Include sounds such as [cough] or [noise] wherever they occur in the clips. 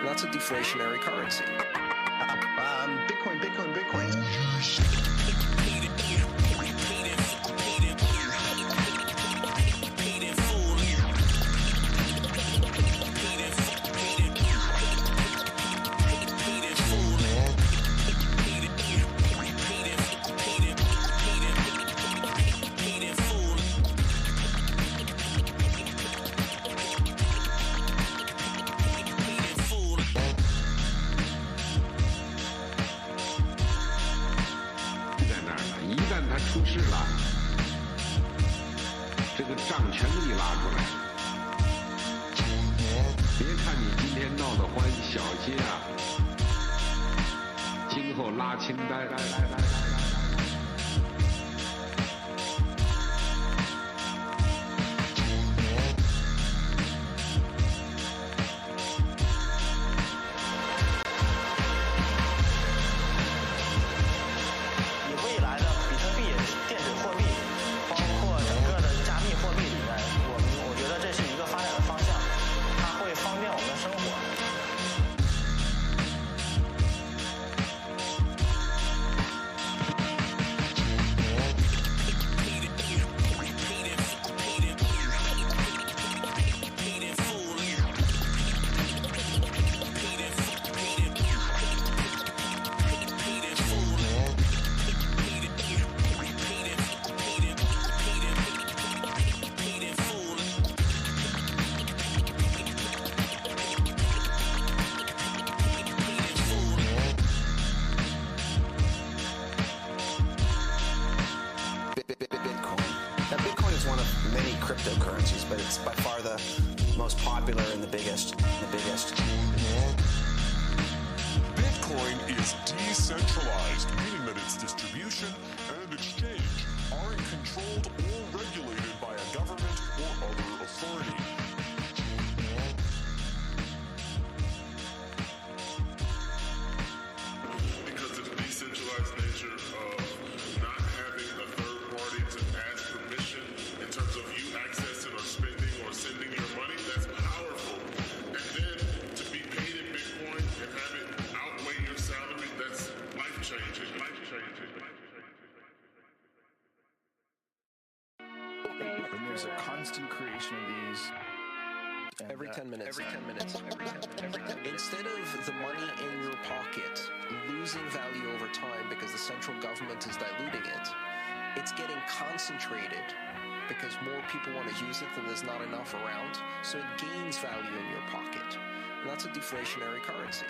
and that's a deflationary currency. Um, Bitcoin, Bitcoin, Bitcoin. 10 minutes. Every 10 minutes. Every 10 minutes. Instead of the money in your pocket losing value over time because the central government is diluting it, it's getting concentrated because more people want to use it than there's not enough around. So it gains value in your pocket. And that's a deflationary currency.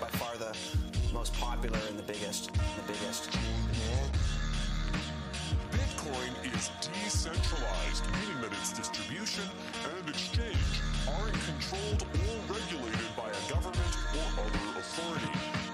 by far the most popular and the biggest. The biggest. Bitcoin is decentralized, meaning that its distribution and exchange aren't controlled or regulated by a government or other authority.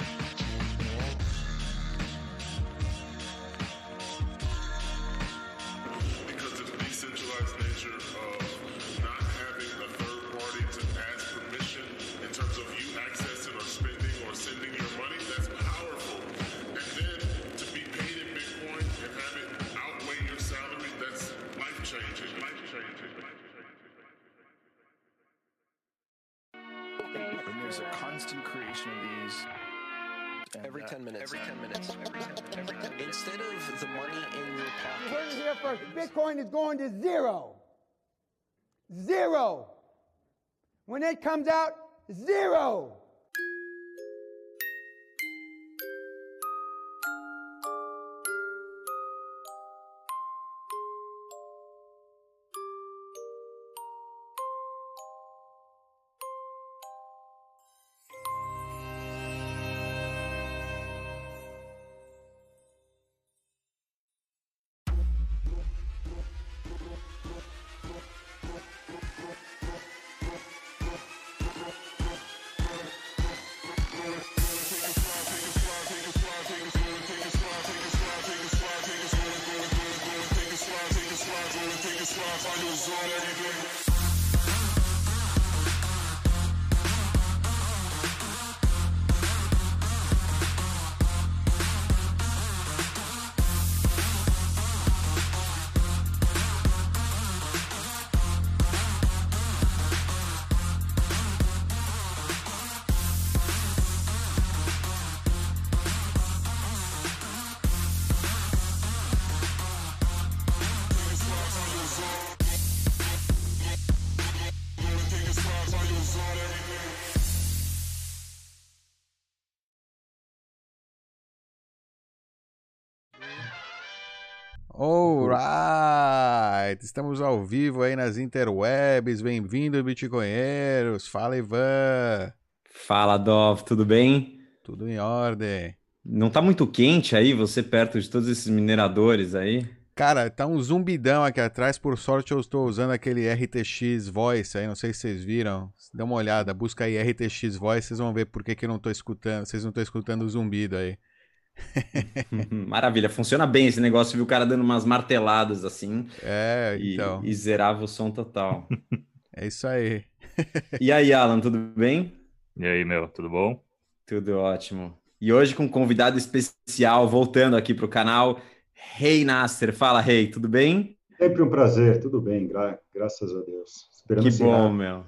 Is going to zero. Zero. When it comes out, zero. Alright, estamos ao vivo aí nas interwebs. Bem-vindo, Bitcoinheiros. Fala, Ivan. Fala, Dov, tudo bem? Tudo em ordem. Não tá muito quente aí, você perto de todos esses mineradores aí? Cara, tá um zumbidão aqui atrás. Por sorte, eu estou usando aquele RTX Voice aí. Não sei se vocês viram. Dá uma olhada, busca aí RTX Voice. Vocês vão ver por que, que eu não tô escutando. Vocês não estão escutando o zumbido aí. [laughs] Maravilha, funciona bem esse negócio, viu o cara dando umas marteladas assim É, e, então. e zerava o som total. [laughs] É isso aí. E aí, Alan, tudo bem? E aí, meu, tudo bom? Tudo ótimo. E hoje com um convidado especial, voltando aqui pro canal, Rei Nasser. Fala, Rei, tudo bem? Sempre um prazer, tudo bem, gra- graças a Deus. Esperando Que bom, meu.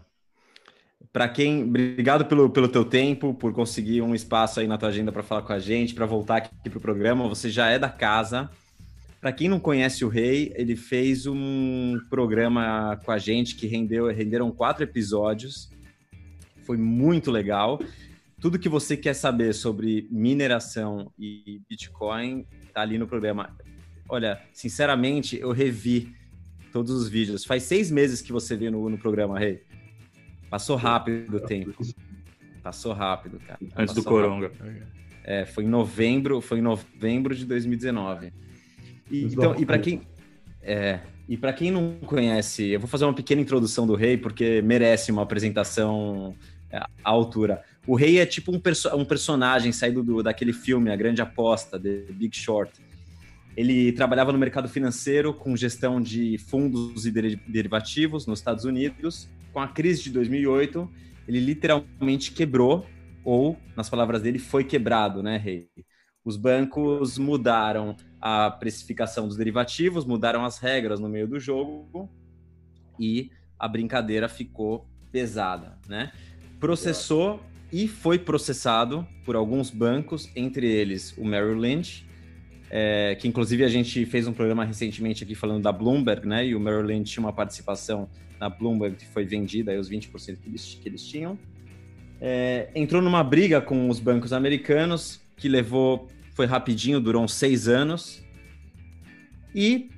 Para quem, obrigado pelo, pelo teu tempo, por conseguir um espaço aí na tua agenda para falar com a gente, para voltar aqui pro programa. Você já é da casa. Para quem não conhece o Rei, ele fez um programa com a gente que rendeu, renderam quatro episódios. Foi muito legal. Tudo que você quer saber sobre mineração e Bitcoin tá ali no programa. Olha, sinceramente, eu revi todos os vídeos. Faz seis meses que você veio no, no programa, Rei. Passou rápido o tempo. Passou rápido, cara. Antes do Passou Coronga. rápido. É, foi em novembro, foi em novembro de 2019. E, do então, e para quem é, e para quem não conhece, eu vou fazer uma pequena introdução do Rei porque merece uma apresentação é, à altura. O Rei é tipo um, perso um personagem saído do, daquele filme A Grande Aposta, The Big Short. Ele trabalhava no mercado financeiro com gestão de fundos e deri- derivativos nos Estados Unidos. Com a crise de 2008, ele literalmente quebrou, ou, nas palavras dele, foi quebrado, né, Rei? Os bancos mudaram a precificação dos derivativos, mudaram as regras no meio do jogo e a brincadeira ficou pesada, né? Processou e foi processado por alguns bancos, entre eles o Merrill Lynch, é, que inclusive a gente fez um programa recentemente aqui falando da Bloomberg, né? E o Merrill Lynch tinha uma participação na Bloomberg que foi vendida, aí os 20% que eles, que eles tinham. É, entrou numa briga com os bancos americanos, que levou, foi rapidinho, durou uns seis anos. E,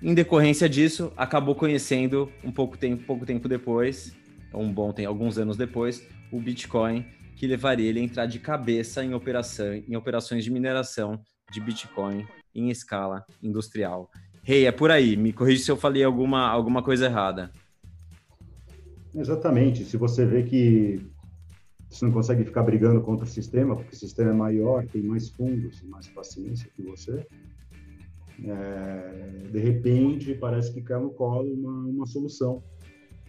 em decorrência disso, acabou conhecendo um pouco tempo, pouco tempo depois, um bom tempo, alguns anos depois, o Bitcoin, que levaria ele a entrar de cabeça em, operação, em operações de mineração de Bitcoin em escala industrial. Rei, é por aí. Me corrija se eu falei alguma, alguma coisa errada. Exatamente. Se você vê que você não consegue ficar brigando contra o sistema, porque o sistema é maior, tem mais fundos, mais paciência que você, é, de repente parece que cai no colo uma, uma solução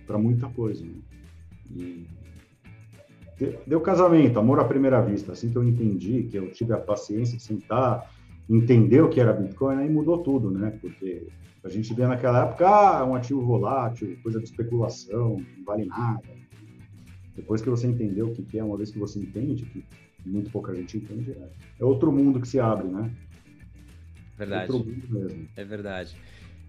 para muita coisa. né? E de- deu casamento, amor à primeira vista. Assim que eu entendi, que eu tive a paciência de sentar, entender o que era Bitcoin, aí mudou tudo, né? Porque a gente via naquela época, ah, um ativo volátil, coisa de especulação, não vale nada. Depois que você entendeu o que, que é, uma vez que você entende, que muito pouca gente entende, é, é outro mundo que se abre, né? Verdade. Outro mundo mesmo. É verdade.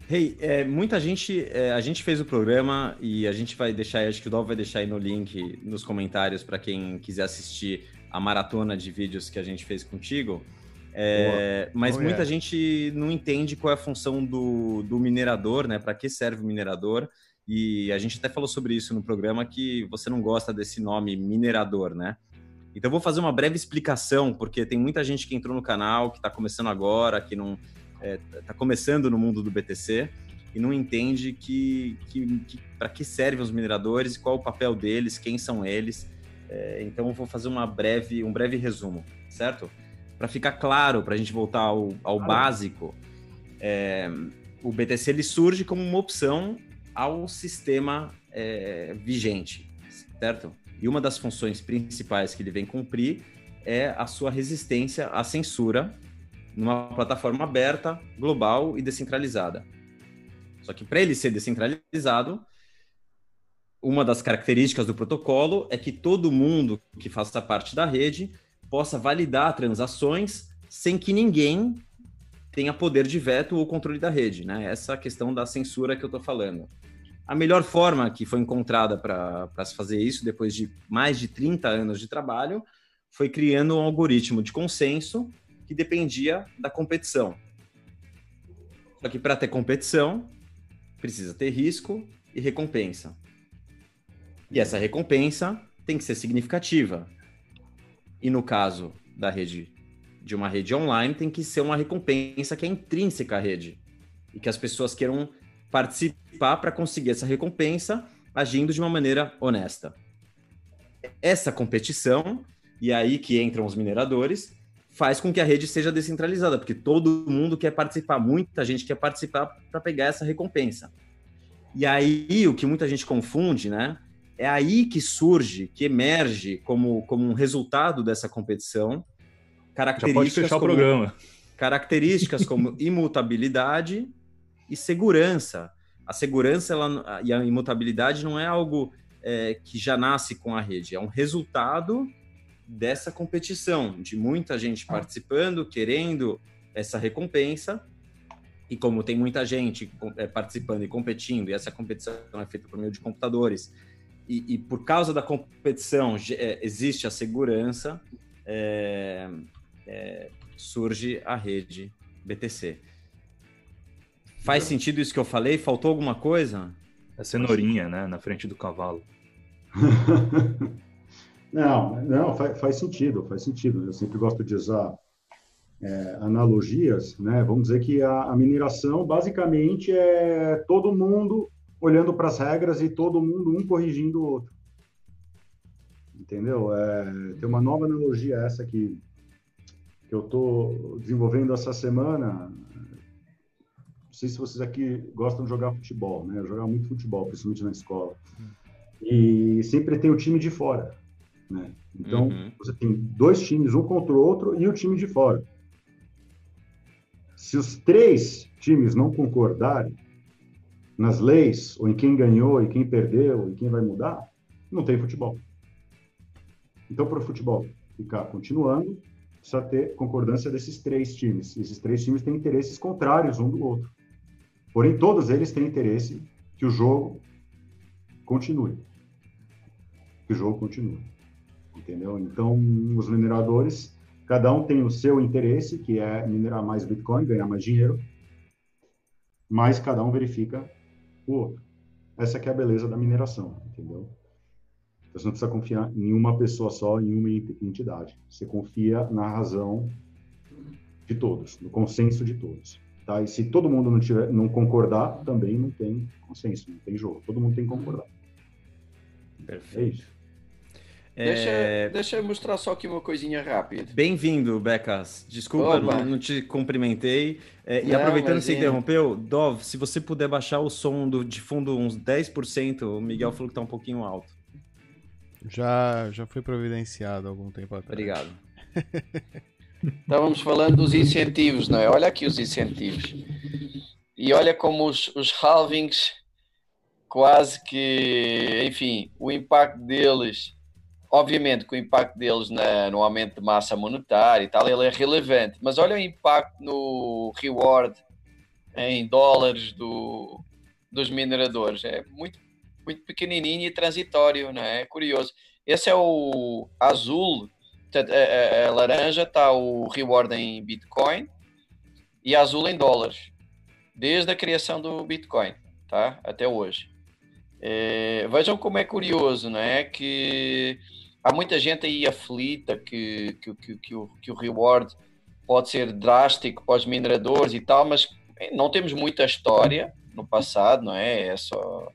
Hey, é, muita gente, é, a gente fez o programa e a gente vai deixar, acho que o Dol vai deixar aí no link, nos comentários, para quem quiser assistir a maratona de vídeos que a gente fez contigo. É, mas Oh, muita yeah. gente não entende qual é a função do, do minerador, né? Para que serve o minerador? E a gente até falou sobre isso no programa que você não gosta desse nome minerador, né? Então eu vou fazer uma breve explicação, porque tem muita gente que entrou no canal, que está começando agora, que não está começando no mundo do BTC e não entende que, que, que para que servem os mineradores, qual o papel deles, quem são eles. É, então eu vou fazer uma breve, um breve resumo, certo? Para ficar claro, para a gente voltar ao, ao básico, é, o BTC ele surge como uma opção ao sistema é, vigente, certo? E uma das funções principais que ele vem cumprir é a sua resistência à censura numa plataforma aberta, global e descentralizada. Só que para ele ser descentralizado, uma das características do protocolo é que todo mundo que faça parte da rede possa validar transações sem que ninguém tenha poder de veto ou controle da rede, né? Essa questão da censura que eu estou falando. A melhor forma que foi encontrada para se fazer isso, depois de mais de 30 anos de trabalho, foi criando um algoritmo de consenso que dependia da competição. Só que para ter competição, precisa ter risco e recompensa. E essa recompensa tem que ser significativa. E no caso da rede de uma rede online, tem que ser uma recompensa que é intrínseca à rede e que as pessoas queiram participar para conseguir essa recompensa agindo de uma maneira honesta. Essa competição, e aí que entram os mineradores, faz com que a rede seja descentralizada, porque todo mundo quer participar, muita gente quer participar para pegar essa recompensa. E aí o que muita gente confunde, né? É aí que surge, que emerge como, como um resultado dessa competição, características Já pode fechar o como, programa. Características como [laughs] imutabilidade e segurança. A segurança ela, e a imutabilidade não é algo é, que já nasce com a rede, é um resultado dessa competição, de muita gente participando, querendo essa recompensa. E como tem muita gente é, participando e competindo, e essa competição é feita por meio de computadores, e, e por causa da competição é, existe a segurança, é, é, surge a rede BTC. Faz sentido isso que eu falei? Faltou alguma coisa? A cenourinha, né? Na frente do cavalo. [laughs] não, não, faz, faz, sentido, faz sentido. Eu sempre gosto de usar é, analogias, né? Vamos dizer que a, a mineração basicamente é todo mundo olhando para as regras e todo mundo um corrigindo o outro. Entendeu? É, tem uma nova analogia essa que, que eu estou desenvolvendo essa semana. Não sei se vocês aqui gostam de jogar futebol, né? Eu jogava muito futebol, principalmente na escola. E sempre tem o time de fora, né? Então, uhum. você tem dois times, um contra o outro, e o time de fora. Se os três times não concordarem, nas leis, ou em quem ganhou e quem perdeu e quem vai mudar, não tem futebol. Então, para o futebol ficar continuando, precisa ter concordância desses três times. Esses três times têm interesses contrários um do outro. Porém, todos eles têm interesse que o jogo continue. Que o jogo continue. Entendeu? Então, os mineradores, cada um tem o seu interesse, que é minerar mais Bitcoin, ganhar mais dinheiro, mas cada um verifica o outro. Essa que é a beleza da mineração, entendeu? Você não precisa confiar em uma pessoa só, em uma entidade. Você confia na razão de todos, no consenso de todos. Tá? E se todo mundo não, tiver, não concordar, também não tem consenso, não tem jogo. Todo mundo tem que concordar. Perfeito. É isso. Deixa, É, deixa eu mostrar só aqui uma coisinha rápida. Bem-vindo, Becas. Desculpa, não, não te cumprimentei. É, e Não, aproveitando que você interrompeu, Dov, se você puder baixar o som do, de fundo uns 10%, o Miguel falou que tá um pouquinho alto. Já, já foi providenciado há algum tempo atrás. Obrigado. [laughs] Estávamos falando dos incentivos, não é? Olha aqui os incentivos. E olha como os, os halvings quase que, enfim, o impacto deles, obviamente que o impacto deles na, no aumento de massa monetária e tal, ele é relevante, mas olha o impacto no reward em dólares do, dos mineradores, é muito, muito pequenininho e transitório, não é? é curioso. Esse é o azul, a, a, a laranja está o reward em Bitcoin e azul em dólares, desde a criação do Bitcoin, tá? Até hoje. É, vejam como é curioso, não é? Que há muita gente aí aflita que, que, que, que, o, que o reward pode ser drástico para os mineradores e tal, mas não temos muita história no passado, não é? É só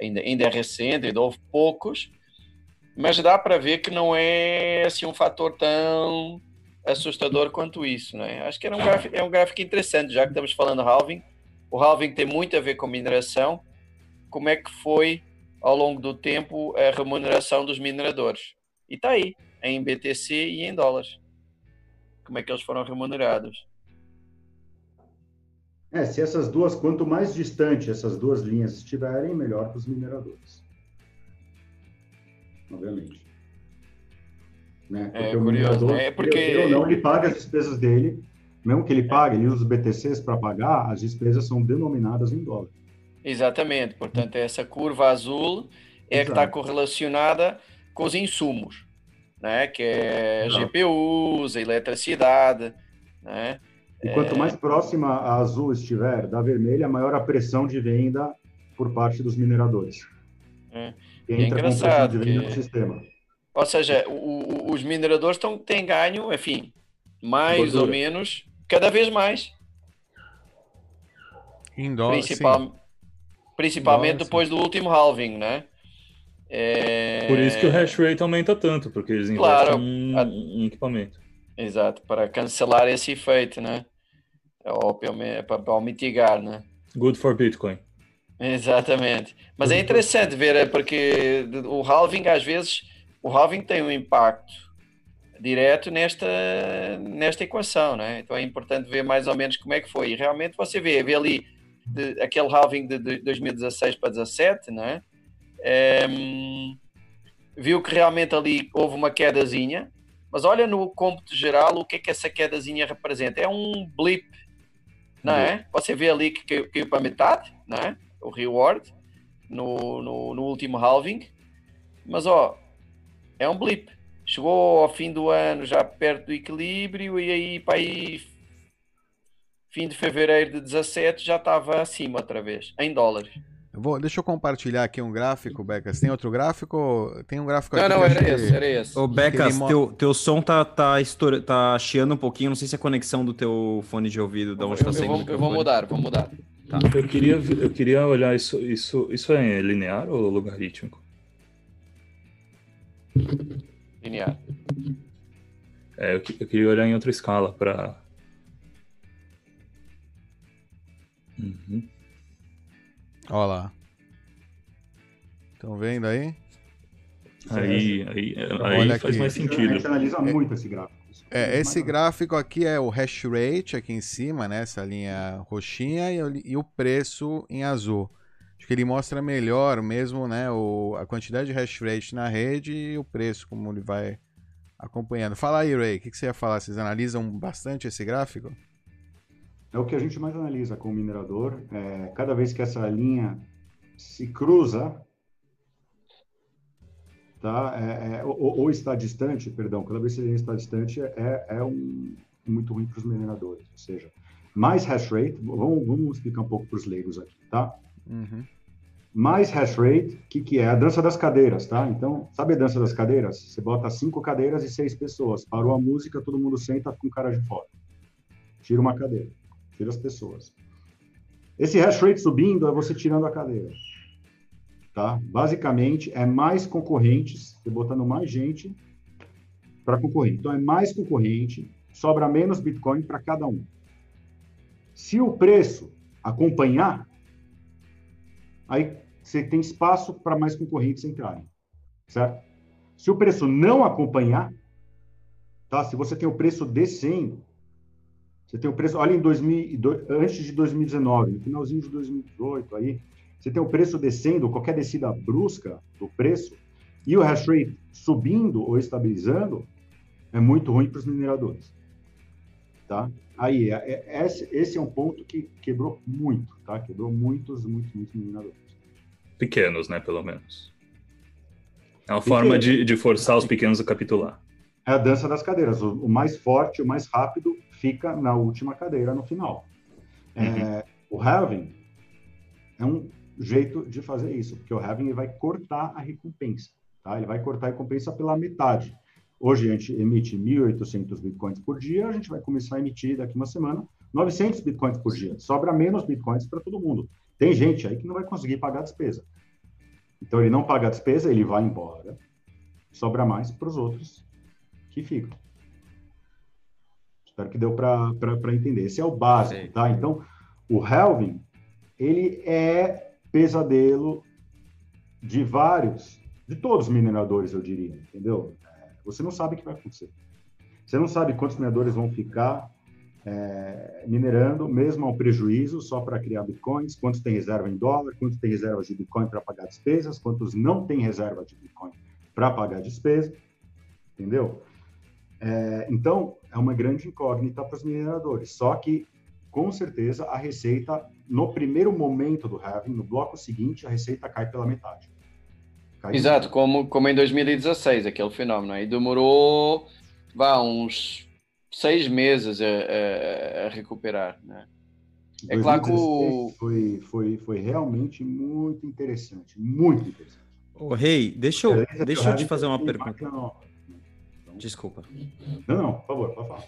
ainda, ainda é recente, ainda houve poucos, mas dá para ver que não é assim um fator tão assustador quanto isso, não é? Acho que era um gráfico, é um gráfico interessante, já que estamos falando halving. O halving tem muito a ver com mineração como é que foi ao longo do tempo a remuneração dos mineradores. E está aí, em BTC e em dólares. Como é que eles foram remunerados? É, se essas duas, quanto mais distante essas duas linhas estiverem, melhor para os mineradores. Obviamente. Né? Porque é o curioso, minerador, né? É porque... ele, não, ele paga as despesas dele, mesmo que ele pague, ele usa os BTCs para pagar, as despesas são denominadas em dólar. Exatamente, portanto, essa curva azul é Exato. que está correlacionada com os insumos, né? que é Exato. GPUs, a eletricidade. Né? E quanto é... mais próxima a azul estiver da vermelha, maior a pressão de venda por parte dos mineradores. É, é engraçado. De venda que... no sistema. Ou seja, o, o, os mineradores tão, têm ganho, enfim, mais Gordura. ou menos, cada vez mais. Em dólar, Principal, sim. Principalmente depois do último halving, né? É... Por isso que o hash rate aumenta tanto, porque eles investem claro, em, a... equipamento. Exato, para cancelar esse efeito, né? Ou para mitigar, né? Good for Bitcoin. Exatamente. Mas é interessante ver, é porque o halving, às vezes, o halving tem um impacto direto nesta, nesta equação, né? Então é importante ver mais ou menos como é que foi. E realmente você vê, vê ali de, aquele halving de, de 2016 para 2017, né? Um, viu que realmente ali houve uma quedazinha, mas olha no cômputo geral o que é que essa quedazinha representa. É um blip, não é? Você vê ali que caiu, caiu para metade, não é? O reward no, no, no último halving, mas ó, é um blip. Chegou ao fim do ano já perto do equilíbrio e aí para aí fim de fevereiro de 17 já estava acima outra vez, em dólares. Eu vou, deixa eu compartilhar aqui um gráfico, Becas. Tem outro gráfico? Tem um gráfico aqui. Não, não, era esse, era esse. Ô, Becas, teu, teu som tá, tá, estoura, tá chiando um pouquinho. Não sei se é a conexão do teu fone de ouvido, da onde eu, tá saindo. Eu vou, eu vou mudar, vou mudar. Tá. Eu, queria, eu queria olhar isso. Isso, isso é linear ou logarítmico? Linear. É, eu, eu queria olhar em outra escala para Uhum. Olha lá. Estão vendo aí? Aí, aí, aí faz aqui. mais sentido. A gente analisa muito esse gráfico. É, esse gráfico aqui é o hash rate aqui em cima, né? Essa linha roxinha e, e, o preço em azul. Acho que ele mostra melhor mesmo, né? O, a quantidade de hash rate na rede e o preço, como ele vai acompanhando. Fala aí, Ray, o que, que você ia falar? Vocês analisam bastante esse gráfico? É o que a gente mais analisa com o minerador. É, cada vez que essa linha se cruza, tá? É, é, ou, ou, está distante, perdão, cada vez que a linha está distante é, é um, muito ruim para os mineradores. Ou seja, mais hash rate, vamos, vamos explicar um pouco para os leigos aqui, tá? Uhum. Mais hash rate, o que, que é? A dança das cadeiras, tá? Então, sabe a dança das cadeiras? Você bota cinco cadeiras e seis pessoas. Parou a música, todo mundo senta com cara de fora. Tira uma cadeira tira as pessoas. Esse hash rate subindo é você tirando a cadeira. Tá? Basicamente, é mais concorrentes, você botando mais gente para concorrer. Então, é mais concorrente, sobra menos Bitcoin para cada um. Se o preço acompanhar, aí você tem espaço para mais concorrentes entrarem, certo? Se o preço não acompanhar, tá? Se você tem o preço descendo, você tem o preço, olha em 2000, antes de 2019, no finalzinho de 2018 aí, você tem o preço descendo, qualquer descida brusca do preço, e o hash rate subindo ou estabilizando, é muito ruim para os mineradores. Tá? Aí, é, é, esse, esse é um ponto que quebrou muito, tá? Quebrou muitos, muitos, muitos mineradores. Pequenos, né, pelo menos. É uma forma de, de forçar os pequenos a capitular. É a dança das cadeiras. O, o mais forte, o mais rápido, fica na última cadeira no final. É, o halving é um jeito de fazer isso, porque o halving vai cortar a recompensa. Tá? Ele vai cortar a recompensa pela metade. Hoje a gente emite 1.800 bitcoins por dia, a gente vai começar a emitir daqui uma semana 900 bitcoins por dia. Sobra menos bitcoins para todo mundo. Tem gente aí que não vai conseguir pagar a despesa. Então ele não paga a despesa, ele vai embora. Sobra mais para os outros que ficam. Espero que deu para entender. Esse é o básico, Sim. tá? Então, o halving, ele é pesadelo de vários, de todos os mineradores, eu diria, entendeu? Você não sabe o que vai acontecer. Você não sabe quantos mineradores vão ficar é, minerando, mesmo ao prejuízo, só para criar bitcoins, quantos tem reserva em dólar, quantos tem reservas de bitcoin para pagar despesas, quantos não tem reserva de bitcoin para pagar despesa, entendeu? É, então, é uma grande incógnita para os mineradores. Só que, com certeza, a receita, no primeiro momento do halving, no bloco seguinte, a receita cai pela metade. Cai Exato, como, como em 2016, aquele fenômeno. E demorou, vá, uns seis meses a, a, a recuperar, né? É claro que o... foi, foi, foi realmente muito interessante, muito interessante. Ô, Rei, deixa eu, deixa eu te fazer uma pergunta. Desculpa. Não, não, por favor, pode falar.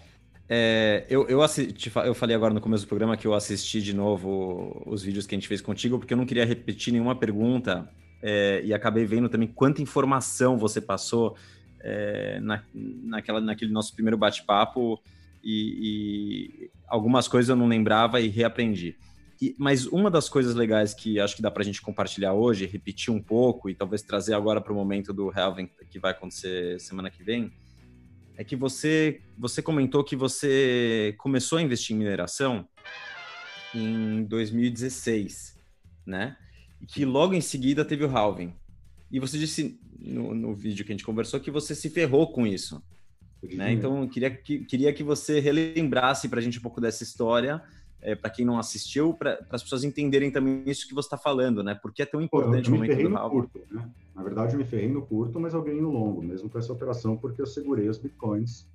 É, eu, eu, assisti, eu falei agora no começo do programa que eu assisti de novo os vídeos que a gente fez contigo, porque eu não queria repetir nenhuma pergunta é, e acabei vendo também quanta informação você passou é, na, naquela, naquele nosso primeiro bate-papo e, e, algumas coisas eu não lembrava e reaprendi. E, mas uma das coisas legais que acho que dá para a gente compartilhar hoje, repetir um pouco e talvez trazer agora para o momento do Helvin que vai acontecer semana que vem, é que você, você comentou que você começou a investir em mineração em 2016, né? E que logo em seguida teve o halving. E você disse no, no vídeo que a gente conversou que você se ferrou com isso. Né? Então, eu queria que, queria que você relembrasse para a gente um pouco dessa história, é, para quem não assistiu, para as pessoas entenderem também isso que você está falando, né? Por que é tão importante o momento do no curto, né? Na verdade, eu me ferrei no curto, mas eu ganhei no longo, mesmo com essa operação, porque eu segurei os bitcoins,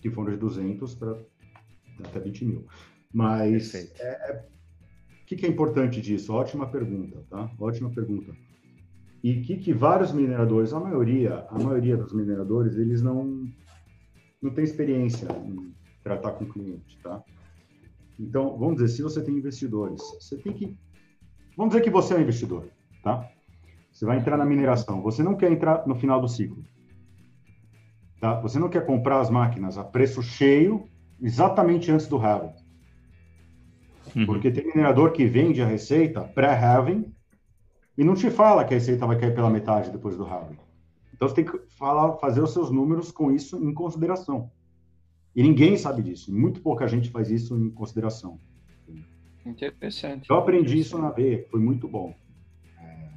que foram de 200 para até 20 mil. Mas é, é, o que, que é importante disso? Ótima pergunta, tá? Ótima pergunta. E que, que vários mineradores, a maioria, a maioria dos mineradores, eles não não tem experiência em tratar com cliente, tá? Então, vamos dizer, se você tem investidores, você tem que. Vamos dizer que você é um investidor, tá? Você vai entrar na mineração. Você não quer entrar no final do ciclo. Tá? Você não quer comprar as máquinas a preço cheio exatamente antes do halving. Uhum. Porque tem minerador que vende a receita pré-halving e não te fala que a receita vai cair pela metade depois do halving. Então você tem que falar, fazer os seus números com isso em consideração. E ninguém sabe disso. Muito pouca gente faz isso em consideração. Interessante. Eu aprendi isso na veia, foi muito bom. É...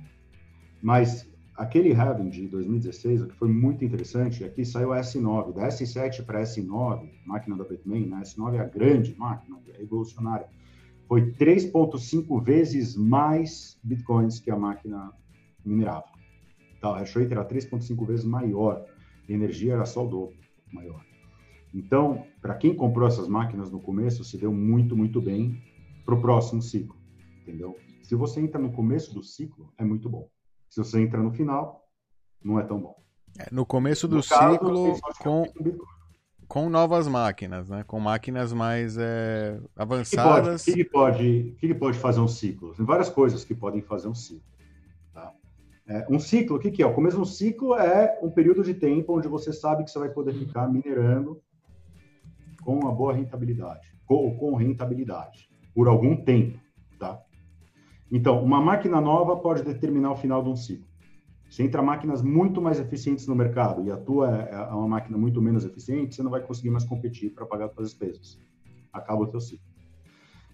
Mas aquele Heaven de 2016, o que foi muito interessante, aqui saiu a S9, da S7 para a S9, máquina da Batman, a S9 é a grande máquina, é revolucionária. Foi 3,5 vezes mais bitcoins que a máquina minerava. Tá, a hash rate era 3,5 vezes maior, a energia era só o dobro maior. Então, para quem comprou essas máquinas no começo, se deu muito, muito bem para o próximo ciclo, entendeu? Se você entra no começo do ciclo, é muito bom. Se você entra no final, não é tão bom. É, no começo do no ciclo, com, com novas máquinas, né? Com máquinas mais é, avançadas. O que, que, pode, que, pode fazer um ciclo? Tem várias coisas que podem fazer um ciclo. Tá? É, um ciclo, o que, que é? O começo do ciclo é um período de tempo onde você sabe que você vai poder ficar minerando com uma boa rentabilidade, com, com rentabilidade, por algum tempo, tá? Então, uma máquina nova pode determinar o final de um ciclo. Se entra máquinas muito mais eficientes no mercado e a tua é, é uma máquina muito menos eficiente, você não vai conseguir mais competir para pagar suas despesas. Acaba o teu ciclo.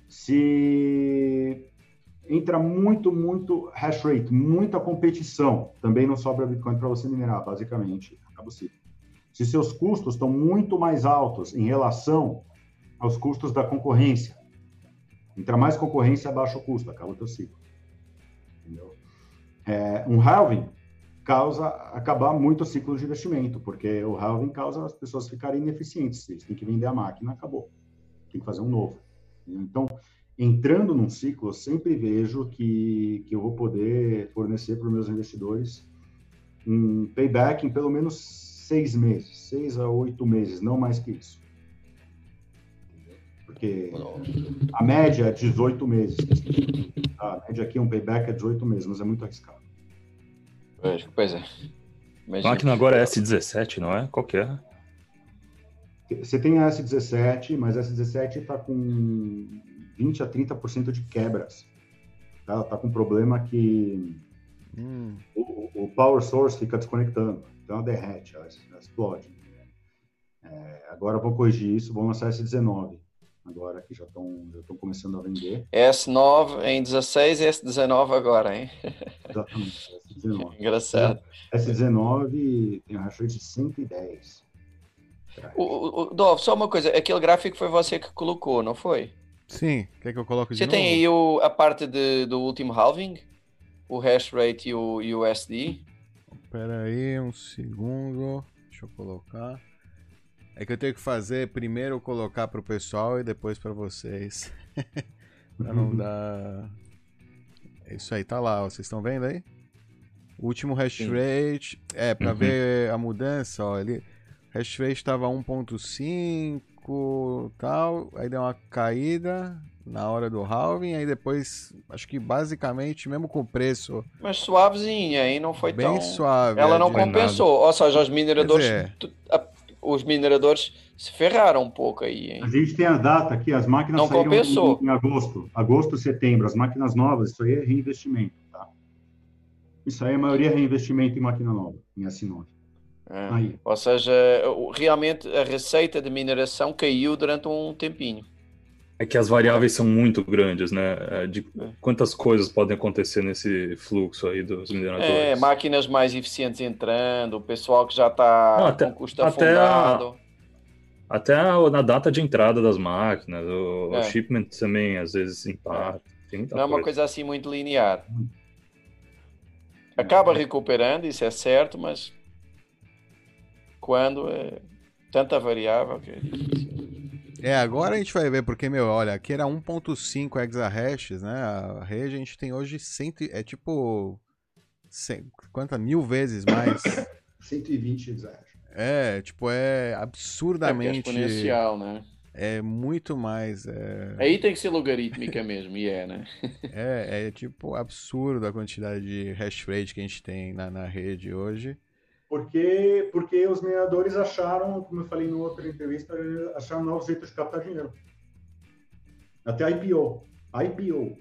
Se entra muito, muito hash rate, muita competição. Também não sobra Bitcoin para você minerar, basicamente. Acaba o ciclo. Se seus custos estão muito mais altos em relação aos custos da concorrência, entra mais concorrência, abaixa o custo, acaba o teu ciclo. Entendeu? É, um halving causa acabar muito o ciclo de investimento, porque o halving causa as pessoas ficarem ineficientes. Eles têm que vender a máquina, acabou. Tem que fazer um novo. Então, entrando num ciclo, eu sempre vejo que, que eu vou poder fornecer para os meus investidores um payback em pelo menos seis meses, seis a oito meses, não mais que isso. Porque a média é 18 meses. A média aqui é um payback é 18 meses, mas é muito arriscado. Pois é. A máquina agora é S17, não é? Qual que é? Você tem a S17, mas a S17 está com 20 a 30% de quebras. Ela está com um problema que hum. o, o, power source fica desconectando. Então ela derrete, ela, ela explode. É, agora vou corrigir isso, vou lançar S19 agora que já estão já estão começando a vender. S9 em 16 e S19 agora, hein? Exatamente, S19. Engraçado. S19 tem um hash rate de 110. O, o, o Dov, só uma coisa, aquele gráfico foi você que colocou, não foi? Sim, quer que eu coloque de Você novo? tem aí o, a parte de, do último halving? O hash rate e o, e o SD? Espera aí um segundo, deixa eu colocar. É que eu tenho que fazer primeiro colocar para o pessoal e depois para vocês. [laughs] para não dar. É isso aí, tá lá, ó. vocês estão vendo aí? O último hash rate. É, para uhum. ver a mudança, ó. Ele... Hash rate estava 1.5 tal, aí deu uma caída na hora do halving, aí depois, acho que basicamente, mesmo com o preço... Mas suavezinha, aí não foi bem tão... suave. Ela não compensou, ou seja, os mineradores... Dizer, os mineradores se ferraram um pouco aí. Hein? A gente tem a data aqui, as máquinas não saíram compensou. Em, em agosto, agosto, setembro, as máquinas novas, isso aí é reinvestimento, tá? Isso aí a maioria é reinvestimento em máquina nova, em S9. É. Aí. Ou seja, realmente a receita de mineração caiu durante um tempinho. É que as variáveis são muito grandes, né? É, de quantas coisas podem acontecer nesse fluxo aí dos mineradores. É, máquinas mais eficientes entrando, o pessoal que já está com custo até afundado. A, até a, na data de entrada das máquinas, o, é. o shipment também às vezes impacta. Não coisa. é uma coisa assim muito linear. Acaba recuperando, isso é certo, mas quando é tanta variável que é difícil. É, agora a gente vai ver, porque, meu, olha, aqui era 1.5 exahashes, né? A rede a gente tem hoje 100, é tipo, 100, quanta? Mil vezes mais. [coughs] 120 exahashes. É, tipo, é absurdamente... É, é exponencial, né? É muito mais. É... Aí tem que ser logarítmica [laughs] mesmo, e é, né? é, é tipo absurdo a quantidade de hash rate que a gente tem na, na rede hoje porque, porque os mineradores acharam, como eu falei em outra entrevista, acharam novos jeitos de captar dinheiro. Até IPO. IPO.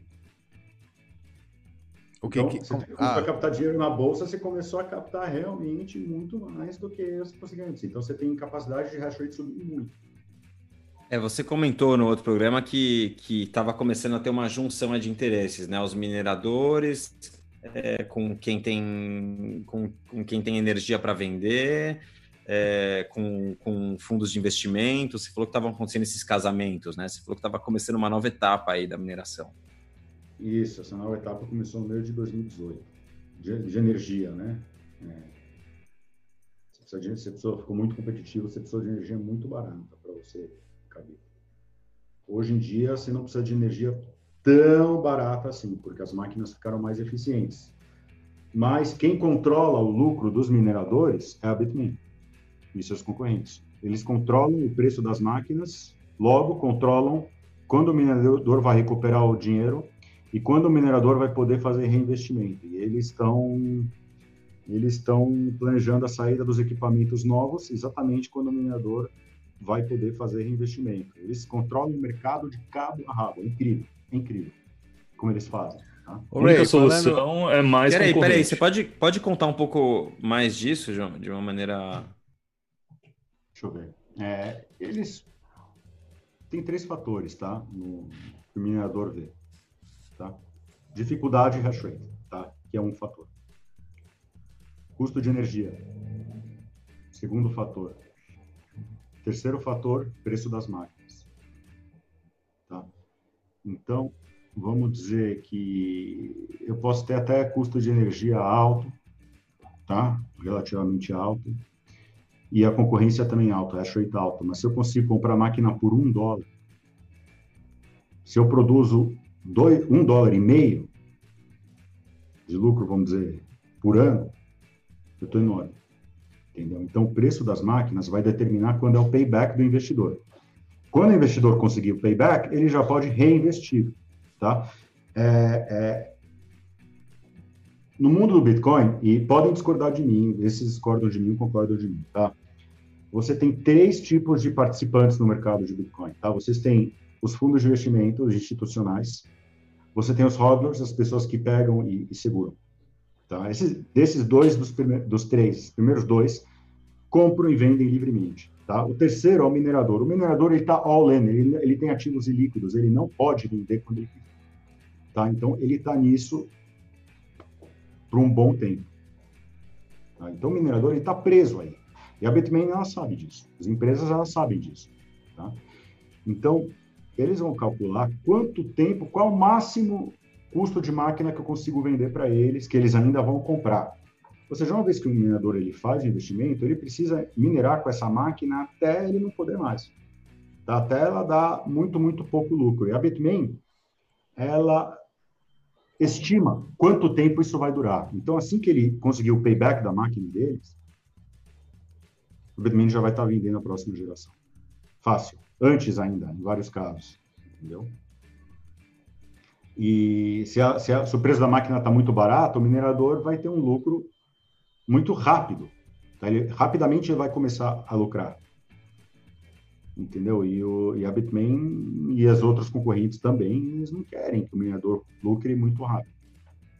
O que, então, que... você começou ah. a captar dinheiro na bolsa, você começou a captar realmente muito mais do que os antes. Então você tem capacidade de hash rate subir muito. É, você comentou no outro programa que estava começando a ter uma junção de interesses, né? Os mineradores é, com quem tem com, com quem tem energia para vender, é, com, com fundos de investimento. Você falou que estavam acontecendo esses casamentos, né? Você falou que estava começando uma nova etapa aí da mineração. Isso, essa nova etapa começou no meio de 2018, de, de energia, né? É. Você, precisa de, você precisa, ficou muito competitivo, você precisa de energia muito barata para você caber. Hoje em dia, você não precisa de energia tão barata assim, porque as máquinas ficaram mais eficientes. Mas quem controla o lucro dos mineradores é a Bitmain e seus concorrentes. Eles controlam o preço das máquinas, logo controlam quando o minerador vai recuperar o dinheiro e quando o minerador vai poder fazer reinvestimento. E eles estão eles estão planejando a saída dos equipamentos novos exatamente quando o minerador vai poder fazer reinvestimento. Eles controlam o mercado de cabo a rabo, é incrível. É incrível como eles fazem. Tá? A única solução falando... é mais Peraí, peraí, você pode, pode contar um pouco mais disso, João, de uma maneira... Deixa eu ver. É, eles... Tem três fatores, tá? No, que o minerador vê, tá? dificuldade e hash rate, tá? que é um fator. Custo de energia, segundo fator. Terceiro fator, preço das máquinas. Então, vamos dizer que eu posso ter até custo de energia alto, tá? relativamente alto, e a concorrência também alta, hash rate alta. Mas se eu consigo comprar máquina por um dólar, se eu produzo dois, um dólar e meio de lucro, vamos dizer, por ano, eu estou enorme. Entendeu? Então, o preço das máquinas vai determinar quando é o payback do investidor. Quando o investidor conseguir o payback, ele já pode reinvestir. Tá? É, é, no mundo do Bitcoin, e podem discordar de mim, esses discordam de mim, concordam de mim, tá? Você tem três tipos de participantes no mercado de Bitcoin, tá? Vocês têm os fundos de investimento institucionais, você tem os hodlers, as pessoas que pegam e, e seguram. Tá? Esses, desses dois, dos, dos três, os primeiros dois, compram e vendem livremente. Tá? O terceiro é o minerador. O minerador está all in, ele, ele tem ativos ilíquidos, ele não pode vender quando ele quiser. Tá? Então, ele está nisso por um bom tempo. Tá? Então, o minerador está preso aí. E a Bitmain, ela sabe disso. As empresas, elas sabem disso. Tá? Então, eles vão calcular quanto tempo, qual o máximo custo de máquina que eu consigo vender para eles, que eles ainda vão comprar. Ou seja, uma vez que o minerador ele faz investimento, ele precisa minerar com essa máquina até ele não poder mais. Tá? Até ela dar muito, muito pouco lucro. E a Bitmain, ela estima quanto tempo isso vai durar. Então, assim que ele conseguir o payback da máquina deles, o Bitmain já vai estar vendendo a próxima geração. Fácil antes ainda, em vários casos, entendeu? E se, a, se, a, se o preço da máquina está muito barato, o minerador vai ter um lucro muito rápido. Tá? Ele, rapidamente ele vai começar a lucrar. Entendeu? E, o, e a Bitmain e as outras concorrentes também, eles não querem que o minerador lucre muito rápido.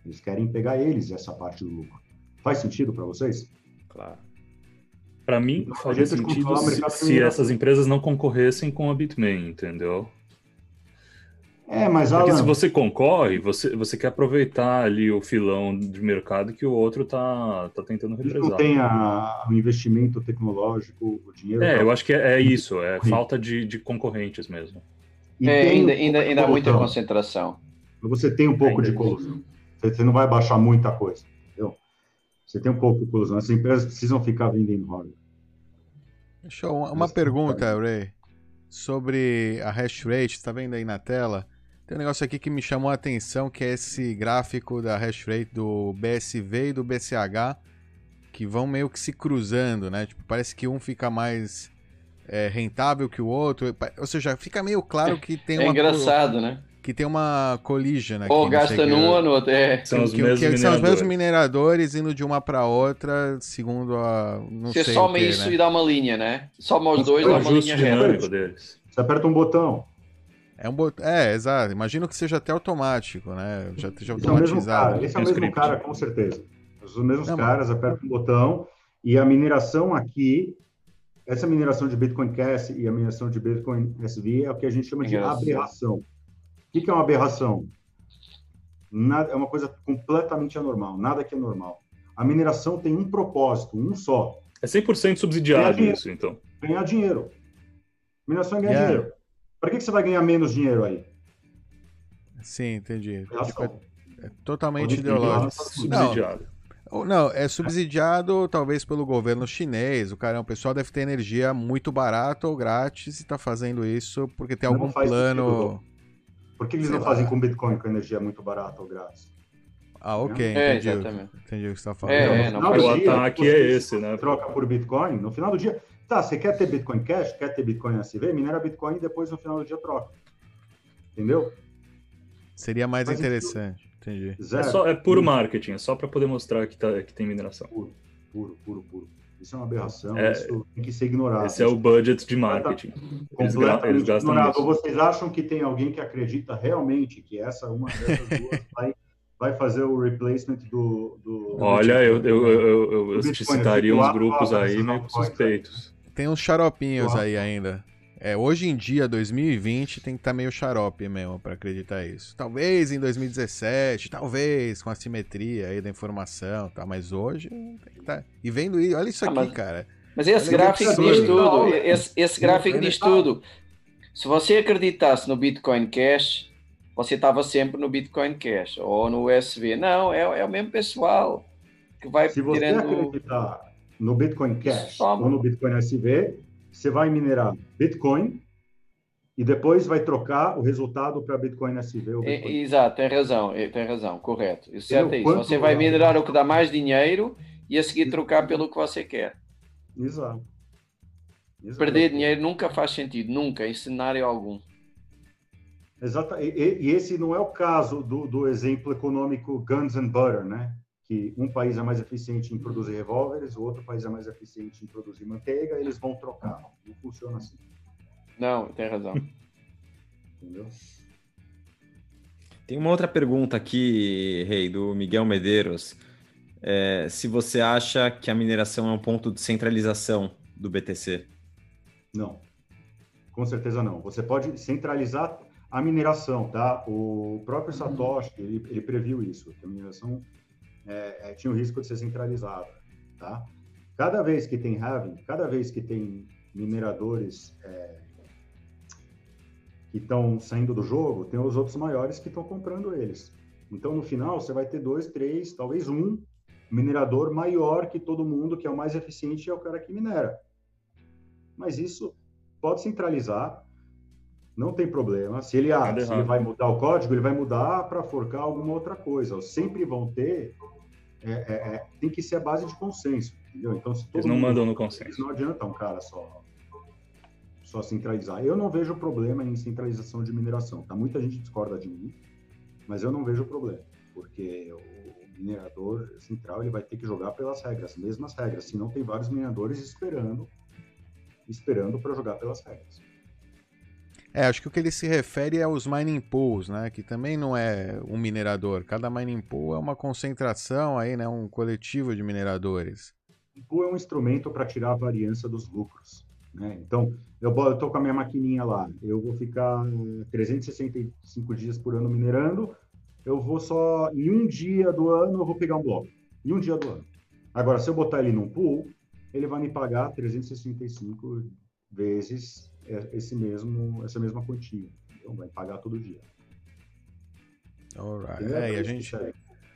Eles querem pegar eles essa parte do lucro. Faz sentido para vocês? Claro. Para mim, então, faria sentido se, se essas empresas não concorressem com a Bitmain, entendeu? É, mas Porque Alan... se você concorre, você, você quer aproveitar ali o filão de mercado que o outro tá, tá tentando represar. Não tem a, o investimento tecnológico, o dinheiro. É, eu acho que é, é isso, é falta de, de concorrentes mesmo. E é, ainda, um ainda, ainda há muita concentração. Você tem um pouco ainda de colusão. Você não vai baixar muita coisa, entendeu? Você tem um pouco de colusão. Essas empresas precisam ficar vendendo hardware. Deixa eu, uma pergunta, Ray, sobre a hash rate, está vendo aí na tela? Tem um negócio aqui que me chamou a atenção, que é esse gráfico da hash rate do BSV e do BCH, que vão meio que se cruzando, né? Tipo, parece que um fica mais é, rentável que o outro. Ou seja, fica meio claro que tem [laughs] é uma. É engraçado, né? que tem uma collision aqui. Ou gasta num ou no outro, é. São, os, que, mesmos que são os mesmos mineradores indo de uma para outra, segundo a. Não Você sei soma que, isso né? e dá uma linha, né? Soma os dois, dá uma linha reta. deles. Você aperta um botão. É, um bot... é, exato. Imagino que seja até automático, né? Já esteja Esse é o mesmo automatizado. cara, esse é o mesmo cara, com certeza. Os mesmos Não, caras apertam um botão e a mineração aqui, essa mineração de Bitcoin Cash e a mineração de Bitcoin SV é o que a gente chama de aberração. O que é uma aberração? Nada, é uma coisa completamente anormal, nada que é normal. A mineração tem um propósito, um só, É 100% subsidiado isso, então. ganhar dinheiro. Mineração é ganhar Yeah. dinheiro. Para que, que você vai ganhar menos dinheiro aí? Sim, entendi. Aberração. Tipo, é, é totalmente ideológico. Não, Subsidiado. ou não, é subsidiado talvez pelo governo chinês. O cara, o pessoal deve ter energia muito barata ou grátis e tá fazendo isso porque tem Não algum plano. sentido, Por que eles Sei não lá. fazem com Bitcoin com energia muito barata ou grátis? Ah, ok, É, entendi. exatamente. Entendi o que você tá falando. É, No é, final não do dia, O ataque é esse, né? Troca por Bitcoin, no final do dia. Tá, você quer ter Bitcoin Cash, quer ter Bitcoin SV, minera Bitcoin e depois no final do dia troca. Entendeu? Seria mais Faz interessante. Entendi. É, Zero. só, é puro marketing, é só para poder mostrar que, tá, que tem mineração. Puro, puro, puro, puro. Isso é uma aberração, É, isso tem que ser ignorado. Esse é o budget de marketing. Eles, gastam ignorado. Vocês acham que tem alguém que acredita realmente que essa uma dessas duas [laughs] vai, vai fazer o replacement do. do Olha, eu, eu, eu, eu, eu Do citaria eu uns grupos lá, aí meio altcoins, suspeitos. Tem uns xaropinhos Uau. aí ainda. É, hoje em dia, 2020, tem que estar meio xarope mesmo pra acreditar isso. Talvez em 2017, talvez com a simetria aí da informação, tá? Mas hoje tem que estar. E vendo isso, olha isso Ah, aqui, mas- cara. Mas esse Olha gráfico diz tudo. Esse, esse gráfico diz tá- tudo. Se você acreditasse no Bitcoin Cash, você estava sempre no Bitcoin Cash ou no USB. Não, é, é o mesmo pessoal que vai Se você tirando. acreditar no Bitcoin Cash Toma. ou no Bitcoin SV, você vai minerar Bitcoin e depois vai trocar o resultado para Bitcoin SV ou É, Bitcoin. exato, tem razão, é, tem razão, correto. Isso certo é isso. Você vai minerar o que dá mais dinheiro e a seguir trocar pelo que você quer. Exato. Exato. Perder dinheiro nunca faz sentido, nunca, em cenário algum. Exato. E, e- e esse não é o caso do, do exemplo econômico guns and butter, né? Que um país é mais eficiente em produzir revólveres, o outro país é mais eficiente em produzir manteiga, eles vão trocar. Não funciona assim, Não, tem razão. [laughs] entendeu? Tem uma outra pergunta aqui, Rei, do Miguel Medeiros. É, se você acha que a mineração é um ponto de centralização do BTC? Não. Com certeza não. Você pode centralizar a mineração, tá? O próprio Satoshi, ele, ele previu isso, que a mineração é, é, tinha o risco de ser centralizada, tá? Cada vez que tem halving, cada vez que tem mineradores é, que estão saindo do jogo, tem os outros maiores que estão comprando eles. Então, no final, você vai ter dois, três, talvez um minerador maior que todo mundo, que é o mais eficiente, é o cara que minera. Mas isso pode centralizar, não tem problema. Se ele, ah, se ele vai mudar o código, ele vai mudar para forcar alguma outra coisa. Sempre vão ter. é, é, é, tem que ser a base de consenso, entendeu? Então, se Eles não mundo- mandam no consenso. Não adianta um cara só, só centralizar. Eu não vejo problema em centralização de mineração. Tá? Muita gente discorda de mim, mas eu não vejo problema, porque o minerador central ele vai ter que jogar pelas regras, as mesmas regras. Senão tem vários mineradores esperando, esperando para jogar pelas regras. É, acho que o que ele se refere é aos mining pools, né? Que também não é um minerador. Cada mining pool é uma concentração aí, né? Um coletivo de mineradores. O pool é um instrumento para tirar a variância dos lucros. Né? Então, eu tô com a minha maquininha lá, eu vou ficar eh, 365 dias por ano minerando, eu vou só, em um dia do ano, eu vou pegar um bloco. Em um dia do ano. Agora, se eu botar ele num pool, ele vai me pagar 365 vezes eh, esse mesmo, essa mesma quantia. Então, vai pagar todo dia. Alright. É, e a gente,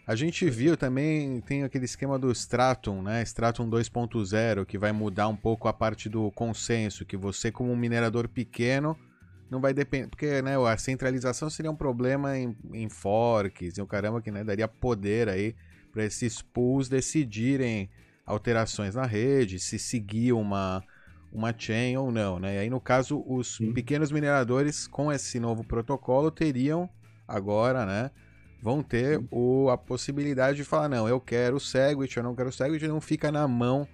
a gente viu também, tem aquele esquema do Stratum, né? Stratum 2.0, que vai mudar um pouco a parte do consenso, que você, como um minerador pequeno, não vai depender. Porque né, a centralização seria um problema em, em forks e o caramba que né, daria poder aí para esses pools decidirem alterações na rede, se seguir uma, uma chain ou não, né? E aí, no caso, os pequenos mineradores com esse novo protocolo teriam agora, né? Vão ter o, a possibilidade de falar, não, eu quero o Segwit, eu não quero o Segwit, não fica na mão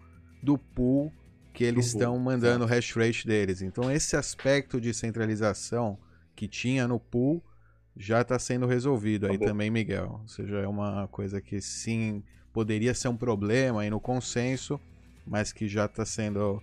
do pool que eles estão mandando o hash rate deles. Então, esse aspecto de centralização que tinha no pool já está sendo resolvido aí também, Miguel. Ou seja, é uma coisa que sim poderia ser um problema aí no consenso, mas que já está sendo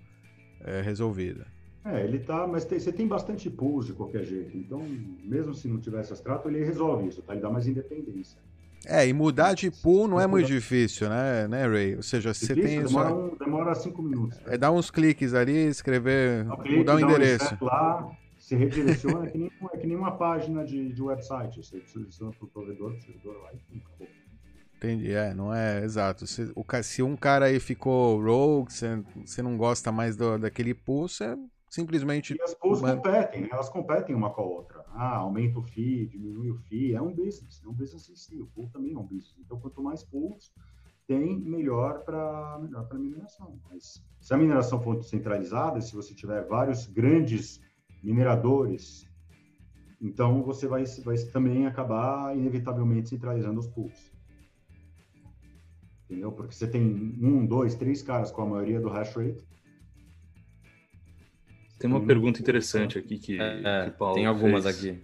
é, resolvida. É, ele tá, mas tem- você tem bastante pools de qualquer jeito. Então, mesmo se não tivesse extrato, ele resolve isso, tá? Ele dá mais independência. É, e mudar de pool não é muito difícil, né, né Ray? Ou seja, você Difícil, tem demora, só... um- demora cinco minutos. É dar uns cliques ali, escrever, um clique, mudar o um endereço. reset lá, se redireciona, é que nem, é que nem uma página de, de website. Você seleciona para o provedor, pro servidor lá e acabou. Entendi, é, não é exato. Se, o, se um cara aí ficou rogue, você, não gosta mais do, daquele pool, você simplesmente. E as pools competem, né? Elas competem uma com a outra. Ah, aumenta o FII, diminui o FII. É um business, é um business em si. O pool também é um business. Então, quanto mais pools tem, melhor para melhor a mineração. Mas se a mineração for centralizada, se você tiver vários grandes mineradores, então você vai, vai também acabar, inevitavelmente, centralizando os pools. Entendeu? Porque você tem um, dois, três caras com a maioria do hash rate, Tem uma pergunta interessante aqui que, É, que o Paulo tem algumas fez. aqui.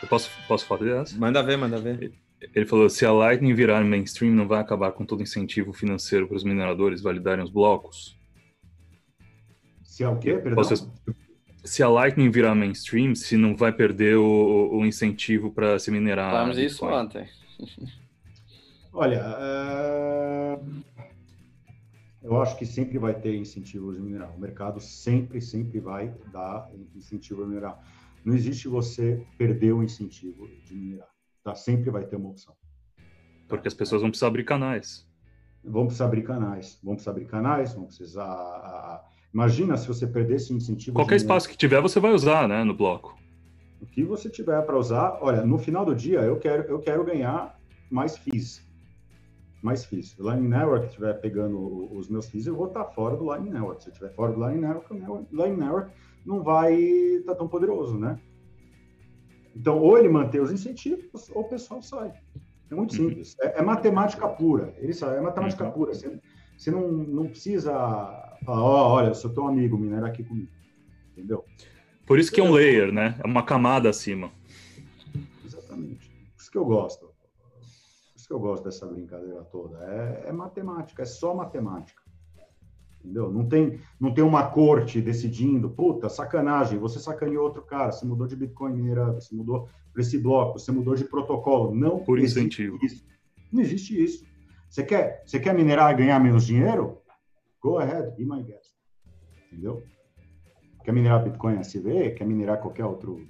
Eu posso, posso fazer essa? Manda ver, manda ver. Ele falou: se a Lightning virar mainstream, não vai acabar com todo o incentivo financeiro para os mineradores validarem os blocos? Se é o quê, perdão? Posso- se a Lightning virar mainstream, se não vai perder o, o incentivo para se minerar. Falamos isso ontem. [laughs] Olha, é, eu acho que sempre vai ter incentivo de minerar. O mercado sempre, sempre vai dar incentivo a minerar. Não existe você perder o incentivo de minerar. Tá? Sempre vai ter uma opção. Porque as pessoas vão precisar abrir canais. Vão precisar abrir canais. Vão precisar abrir canais, vão precisar. Imagina se você perdesse o incentivo. Qualquer espaço que tiver, você vai usar, né, no bloco. O que você tiver para usar, olha, no final do dia eu quero, eu quero ganhar mais FIIs. Mais FIIs. O Lightning Network estiver pegando os meus FIIs, eu vou estar fora do Lightning Network. Se eu estiver fora do Lightning Network, o Lightning Network não vai estar tão poderoso, né? Então, ou ele mantém os incentivos, ou o pessoal sai. É muito simples. É, é matemática pura. Ele sabe, é matemática pura. Você, você não, não precisa falar, ó, olha, eu sou teu amigo, minera aqui comigo. Entendeu? Por isso que é um layer, né? É uma camada acima. Exatamente. Por isso que eu gosto. Que eu gosto dessa brincadeira toda. É, é matemática, é só matemática. Entendeu? Não tem, não tem uma corte decidindo, puta, sacanagem, você sacaneou outro cara, você mudou de Bitcoin minerando, você mudou para esse bloco, você mudou de protocolo. Não Por incentivo. isso. Não existe isso. Você quer, você quer minerar e ganhar menos dinheiro? Go ahead, be my guest. Entendeu? Quer minerar Bitcoin SV? Quer minerar qualquer outro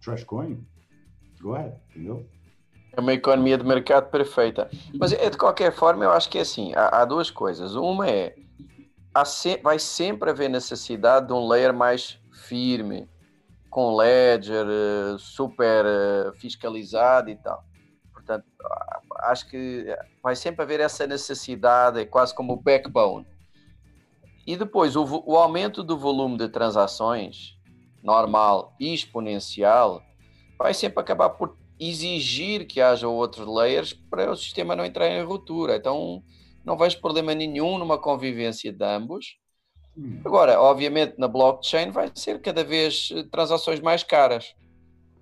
trash coin? Go ahead, entendeu? É uma economia de mercado perfeita. Mas é, de qualquer forma, eu acho que é assim: há, há duas coisas. Uma é se- vai sempre haver necessidade de um layer mais firme, com ledger, eh, super eh, fiscalizado e tal. Portanto, acho que vai sempre haver essa necessidade, é quase como o backbone. E depois, o, o aumento do volume de transações normal e exponencial vai sempre acabar por exigir que haja outros layers para o sistema não entrar em ruptura. Então, não vejo problema nenhum numa convivência de ambos. Agora, obviamente, na blockchain vai ser cada vez eh, transações mais caras.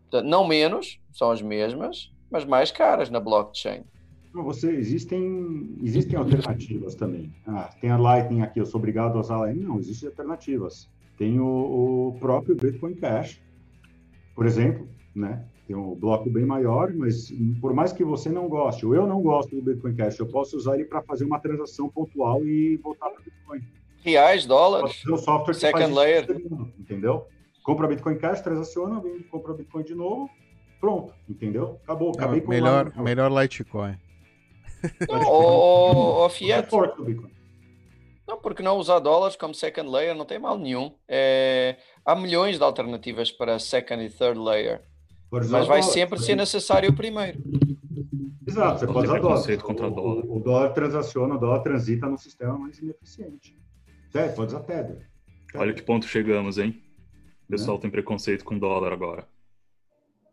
Portanto, não menos, são as mesmas, mas mais caras na blockchain. Você, existem, existem alternativas também. Ah, tem a Lightning aqui, eu sou obrigado a usar a Lightning. Não, existem alternativas. Tem o, o próprio Bitcoin Cash, por exemplo, né? Tem um bloco bem maior, mas por mais que você não goste, ou eu não gosto do Bitcoin Cash, eu posso usar ele para fazer uma transação pontual e voltar para Bitcoin. Reais, dólares, um software que second faz isso layer. segundo, entendeu? Compra Bitcoin Cash, transaciona, vem, compra Bitcoin de novo, pronto, entendeu? Acabou, acabei com o melhor, Lightning. melhor Litecoin. Não, ou, ou Fiat. forte do Bitcoin. Não, porque não usar dólares como second layer não tem mal nenhum. É, há milhões de alternativas para second e third layer. Mas vai dólar, sempre ser necessário o primeiro. Exato, você Não pode usar dólar. preconceito contra o, dólar. O, o dólar transaciona, o dólar transita no sistema mais ineficiente. Tether, pode usar Tether. Olha que ponto chegamos, hein? O pessoal Né? tem preconceito com dólar agora.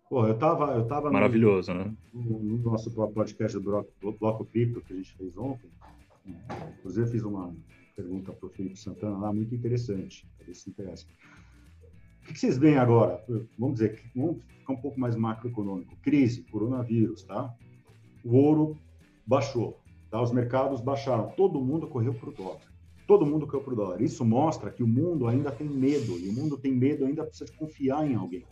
Pô, eu tava, eu tava no- Maravilhoso, né? no, no nosso podcast do Bloco, Bloco Cripto que a gente fez ontem. Inclusive, eu fiz uma pergunta para o Felipe Santana lá, muito interessante, para ver se interessa. O que vocês veem agora? Vamos dizer, vamos ficar um pouco mais macroeconômico. Crise, coronavírus, tá? O ouro baixou, tá? Os mercados baixaram, todo mundo correu para o dólar. Todo mundo correu para o dólar. Isso mostra que o mundo ainda tem medo, e o mundo tem medo, ainda precisa de confiar em alguém.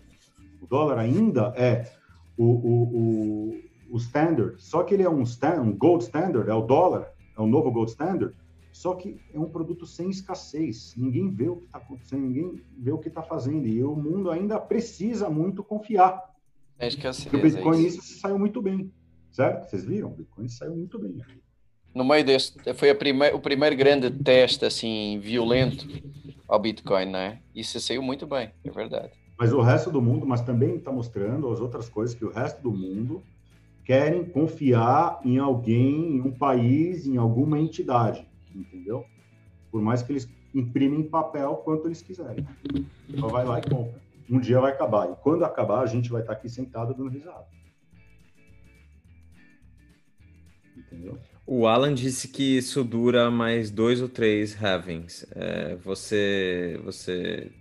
O dólar ainda é o, o, o, o standard, só que ele é um, stand, um gold standard, é o dólar, é o novo gold standard, só que é um produto sem escassez. Ninguém vê o que está acontecendo, ninguém vê o que está fazendo. E o mundo ainda precisa muito confiar. É escassez. E o Bitcoin é isso. se saiu muito bem, certo? Vocês viram? O Bitcoin saiu muito bem. No meio deste, foi prime- o primeiro grande teste assim violento ao Bitcoin, não é? Isso saiu muito bem, é verdade. Mas o resto do mundo, mas também está mostrando as outras coisas que o resto do mundo querem confiar em alguém, em um país, em alguma entidade, entendeu? Por mais que eles imprimem em papel quanto eles quiserem. Só vai lá e compra. Um dia vai acabar. E quando acabar, a gente vai estar aqui sentado dando risada. Entendeu? O Alan disse que isso dura mais dois ou três halvings. É, você, você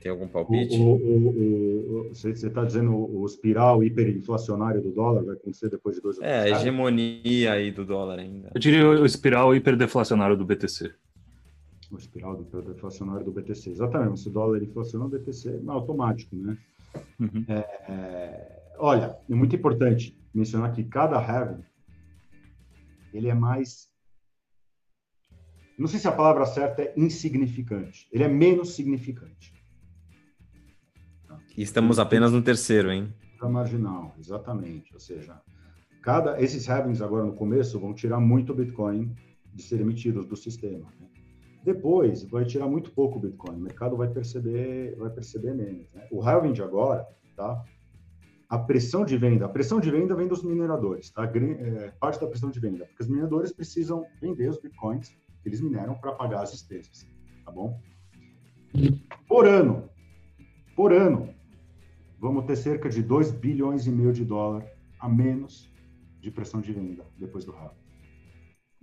tem algum palpite? o, o, o- você está dizendo o, o espiral hiperinflacionário do dólar vai acontecer depois de dois ou É, a anos? hegemonia aí do dólar ainda. Eu diria o espiral hiperdeflacionário do BTC. o espiral do deflacionário do BTC. Exatamente, se o dólar inflaciona, o BTC é automático, né? Uhum. É, é, olha, é muito importante mencionar que cada halving ele é mais não sei se a palavra certa é insignificante. Ele é menos significante. E estamos apenas no terceiro, hein? Para marginal, exatamente. Ou seja, cada esses halvings agora no começo vão tirar muito Bitcoin de ser emitidos do sistema. Né? Depois vai tirar muito pouco Bitcoin. O mercado vai perceber, vai perceber menos. Né? O halving de agora, tá? A pressão de venda, a pressão de venda vem dos mineradores, tá? É, parte da pressão de venda, porque os mineradores precisam vender os bitcoins que eles mineram para pagar as despesas, tá bom? Por ano, por ano, vamos ter cerca de 2 bilhões e meio de dólar a menos de pressão de venda depois do ralo.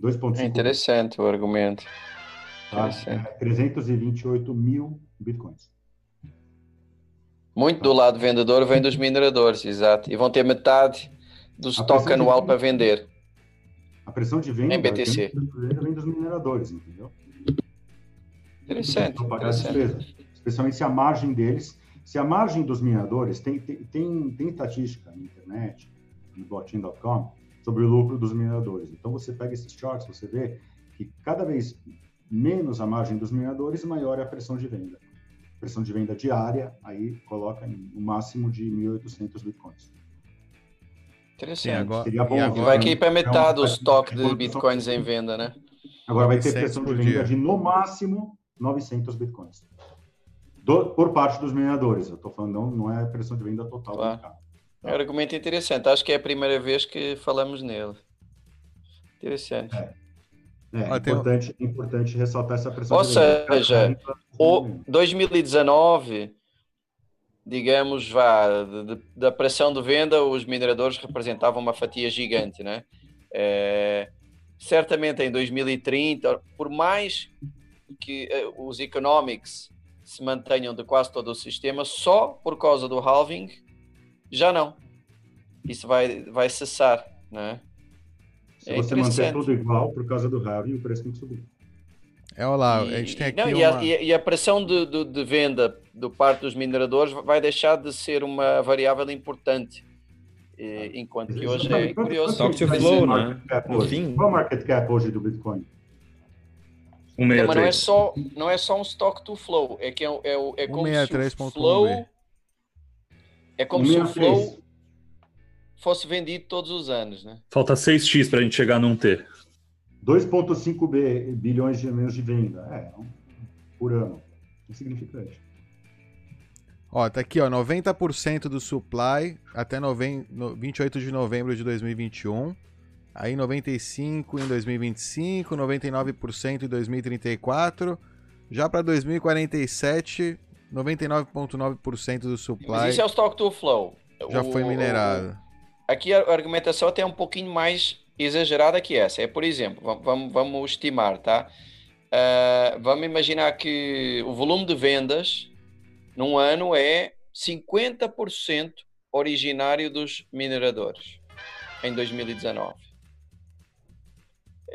2,5 É interessante o argumento. tá? É 328 mil bitcoins. Muito do lado vendedor vem dos mineradores, exato. E vão ter metade do estoque anual para vender. A pressão de venda Em BTC. vem- vem dos mineradores, entendeu? Interessante. As interessante. despesas. Especialmente se a margem deles, se a margem dos mineradores, tem, tem, tem, tem estatística na internet, no blockchain.com, sobre o lucro dos mineradores. Então você pega esses charts, você vê que cada vez menos a margem dos mineradores, maior é a pressão de venda. Pressão de venda diária, aí coloca em um máximo de 1.800 bitcoins. Interessante. agora- Seria bom, agora- vai cair para metade o Então, estoque de evolução- bitcoins em venda, né? Agora vai ter 900 pressão de venda dia. de no máximo 900 bitcoins. Do- por parte dos mineradores. Eu estou falando, não, não é pressão de venda total do Claro. mercado. É um argumento interessante. Acho que é a primeira vez que falamos nele. Interessante. É, é Ah, tem um- importante, importante ressaltar essa pressão Ou de venda. seja, O 2019, digamos, vá, de- de- da pressão de venda, os mineradores representavam uma fatia gigante, né? É, certamente em 2030, por mais que eh, os economics se mantenham de quase todo o sistema, só por causa do halving, já não. Isso vai, vai cessar, né? Se É você manter tudo igual, por causa do halving, o preço tem que subir. É, olha lá, E- a gente tem aqui não, e, a, uma... e a- e a pressão de, de- de venda do parte dos mineradores vai deixar de ser uma variável importante. Eh, enquanto que hoje é curioso. To Vai flow, ser né? Qual é o market cap hoje do Bitcoin? É, mas não é 163. só não é só um stock to flow, é que é, é, o- é como se o 163.1B. flow é como se o 163. flow fosse vendido todos os anos, né? Falta 6x pra gente chegar num T. 2,5 bi- bilhões de menos de venda. É, por ano. Insignificante. Ó, tá aqui, ó, 90% do supply até noven... no- 28 de novembro de 2021. Aí 95 em 2025, 99% em 2034. Já para 2047, 99.9% do supply Mas isso é o stock to flow. já O- foi o- minerado. Aqui a argumentação até é um pouquinho mais exagerada que essa. É, por exemplo, va- vamos, vamos estimar, tá? Ah, vamos imaginar que o volume de vendas num ano é 50% originário dos mineradores em 2019.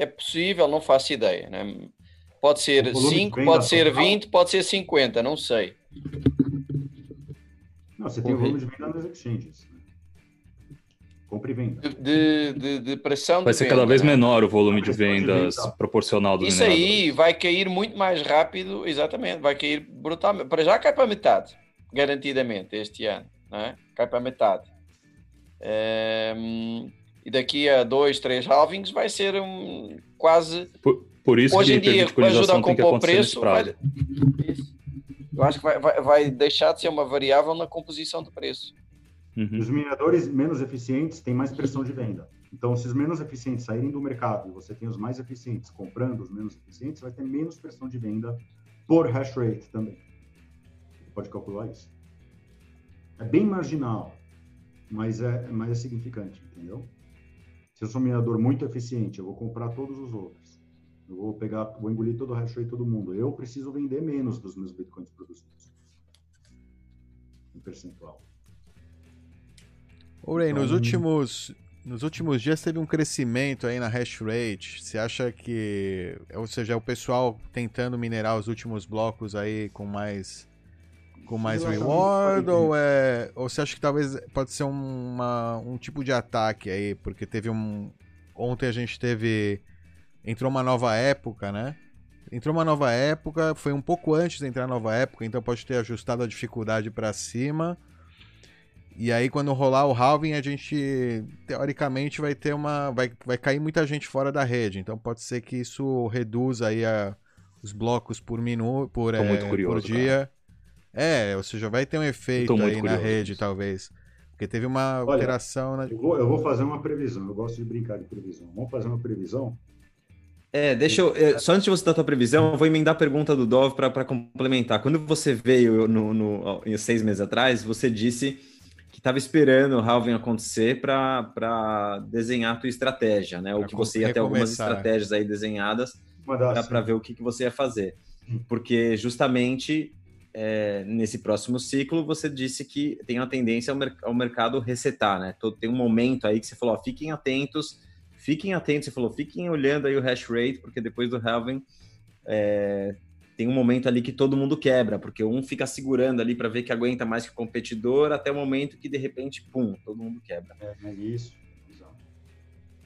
É possível, não faço ideia. Né? Pode ser O volume de 5, venda pode ser total? 20, pode ser 50, não sei. Não, você tem o volume de venda nas exchanges. né? Compra e venda. De, de, de, pressão Vai de ser cada venda, vez né? menor o volume de questão de vendas venda. proporcional dos Isso aí vai cair muito mais rápido, exatamente, vai cair brutalmente. Para já cai para metade, garantidamente, este ano, não é? Cai para metade. Ehm, e daqui a dois, três halvings vai ser um, quase. Por, por isso Hoje que em dia, ajuda a compor preço. Vai, eu acho que vai, vai, vai deixar de ser uma variável na composição do preço. Uhum. Os mineradores menos eficientes têm mais pressão de venda. Então, se os menos eficientes saírem do mercado e você tem os mais eficientes comprando os menos eficientes, vai ter menos pressão de venda por hash rate também. Você pode calcular isso. É bem marginal, mas é, mas é significante, entendeu? Se eu sou um minerador muito eficiente, eu vou comprar todos os outros. Eu vou pegar, vou engolir todo o hash rate todo mundo. Eu preciso vender menos dos meus bitcoins produzidos. Em percentual. Ray, nos Então- últimos nos últimos dias teve um crescimento aí na hash rate. Você acha que, ou seja, é o pessoal tentando minerar os últimos blocos aí com mais com mais reward ou é ou você acha que talvez pode ser uma, um tipo de ataque aí, porque teve um ontem a gente teve entrou uma nova época, né? Entrou uma nova época, foi um pouco antes de entrar a nova época, então pode ter ajustado a dificuldade para cima. E aí, quando rolar o halving, a gente teoricamente vai ter uma. Vai, vai cair muita gente fora da rede. Então pode ser que isso reduza aí a, os blocos por minuto, por, Tô é, muito curioso, por dia. É, ou seja, vai ter um efeito aí na curioso rede, talvez. Porque teve uma Olha, alteração na. Eu vou, eu vou fazer uma previsão. Eu gosto de brincar de previsão. Vamos fazer uma previsão. É, deixa eu. eh, Só antes de você dar a tua previsão, eu vou emendar a pergunta do Dov para complementar. Quando você veio no, no, em seis meses atrás, você disse que estava esperando o halving acontecer para desenhar a tua estratégia, né? Ou Pra que você ia ter algumas recomeçar. estratégias aí desenhadas para ver o que, que você ia fazer. Porque justamente é, nesse próximo ciclo você disse que tem uma tendência ao, mer- ao mercado resetar, né? Todo- Tem um momento aí que você falou, ó, fiquem atentos, fiquem atentos, você falou, fiquem olhando aí o hash rate, porque depois do halving é, tem um momento ali que todo mundo quebra, porque um fica segurando ali para ver que aguenta mais que o competidor, até o momento que de repente, pum, todo mundo quebra. É, é isso. Exato.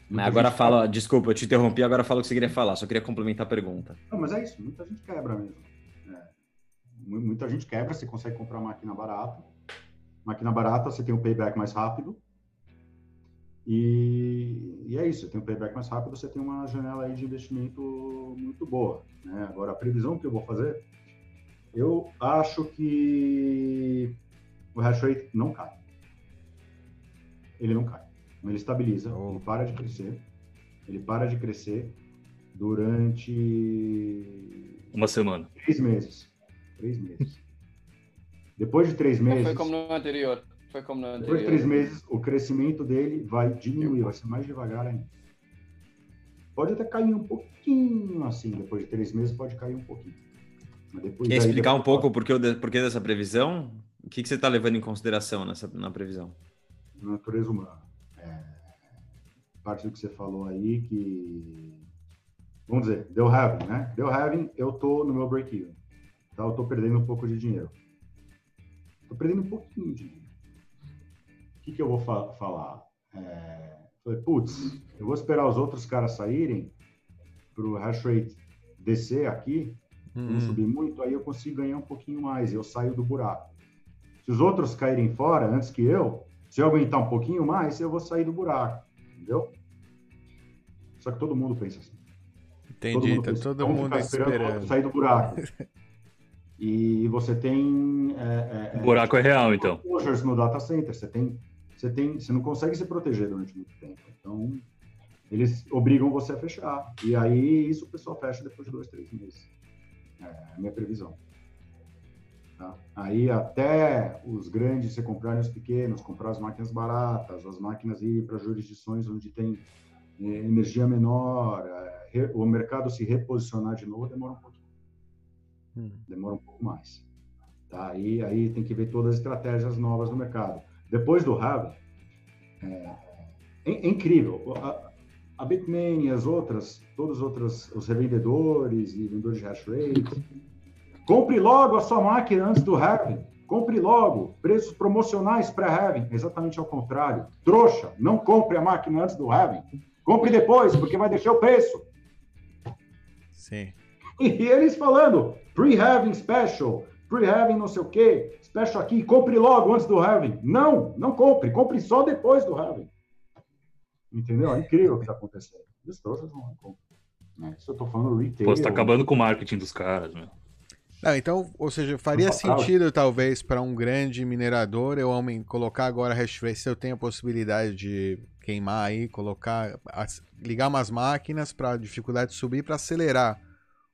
Mas agora fala, ó, desculpa, eu te interrompi, agora fala o que você queria falar, só queria complementar a pergunta. Não, mas é isso. Muita gente quebra mesmo. Mu- Muita gente quebra. Você consegue comprar máquina barata. Máquina barata, você tem um payback mais rápido. E, e é isso. Você tem um payback mais rápido, você tem uma janela aí de investimento muito boa. Né? Agora, a previsão que eu vou fazer, eu acho que o hash rate não cai. Ele não cai. Ele estabiliza, ele para de crescer. Ele para de crescer durante Uma semana. três meses. Três meses. Depois de três meses, Foi como no anterior. Foi como no depois de anterior. três meses, o crescimento dele vai diminuir, vai ser mais devagar ainda. Pode até cair um pouquinho assim, depois de três meses pode cair um pouquinho. Mas depois Quer daí- explicar um pouco o porquê, o de- porquê dessa previsão? O que, que você está levando em consideração nessa, na previsão? natureza humana. É, parte do que você falou aí que vamos dizer, deu having, né? Deu having, eu tô no meu break-even. Tá? Eu tô perdendo um pouco de dinheiro. Tô perdendo um pouquinho de dinheiro. O que, que eu vou fa- falar? É, falei, putz, eu vou esperar os outros caras saírem pro hash rate descer aqui, não Hum. subir muito, aí eu consigo ganhar um pouquinho mais, eu saio do buraco. Se os outros caírem fora antes que eu, se eu aguentar um pouquinho mais, eu vou sair do buraco, entendeu? Só que todo mundo pensa assim. Entendi, tá pensa, todo "Vamos mundo ficar esperando o esperando. sair do buraco. [laughs] E você tem é, é, O buraco é real, então. no data center. Você tem, você tem, você não consegue se proteger durante muito tempo. Então eles obrigam você a fechar. E aí isso o pessoal fecha depois de dois, três meses. É a minha previsão. Tá? Aí até os grandes se comprarem os pequenos, comprar as máquinas baratas, as máquinas ir para jurisdições onde tem eh, energia menor, o mercado se reposicionar de novo demora um pouquinho, Hum. demora um pouco mais. Tá? Aí, aí tem que ver todas as estratégias novas do mercado. Depois do Raven, é, é- é incrível. A, a Bitmain e as outras, todos os outros, os revendedores e vendedores de hash rate, compre logo a sua máquina antes do halving. Compre logo. Preços promocionais pré-halving. Exatamente ao contrário. Trouxa, não compre a máquina antes do halving. Compre depois, porque vai deixar o preço. Sim. E eles falando, pre-halving special, pre-halving não sei o quê, special aqui, compre logo antes do halving. Não, não compre. Compre só depois do halving. Entendeu? É incrível o que está acontecendo. Os trouxas não compram. Né? Isso eu tô falando retail. Pô, você tá acabando com o marketing dos caras, meu. Não, então, ou seja, faria Total. sentido talvez para um grande minerador eu colocar agora hash rate, se eu tenho a possibilidade de queimar aí, colocar, ligar umas máquinas para a dificuldade subir para acelerar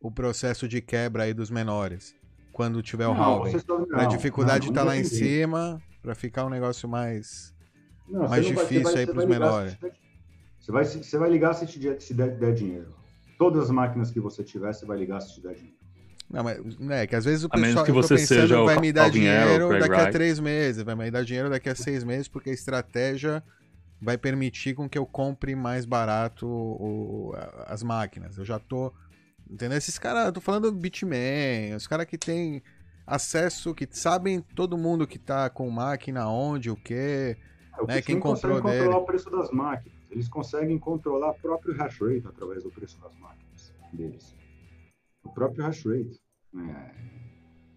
o processo de quebra aí dos menores. Quando tiver o halving. a dificuldade não lá em cima, para ficar um negócio mais Não, mais difícil vai- aí para os menores. Você vai, você vai ligar se, te der, se der, der dinheiro. Todas as máquinas que você tiver, você vai ligar se te der dinheiro. Não, mas né, que às vezes o A menos pessoal que você pensando, seja o vai me dar dinheiro daqui a três meses, vai me dar dinheiro daqui a seis meses, porque a estratégia vai permitir com que eu compre mais barato o, as máquinas. Eu já tô. Entendeu? Esses caras, eu tô falando do Bitman, os caras que tem acesso, que sabem todo mundo que tá com máquina, onde, o que, é, né? Quem comprou dele. controlar o preço das máquinas. Eles conseguem controlar o próprio hash rate através do preço das máquinas deles. O próprio hash rate. É...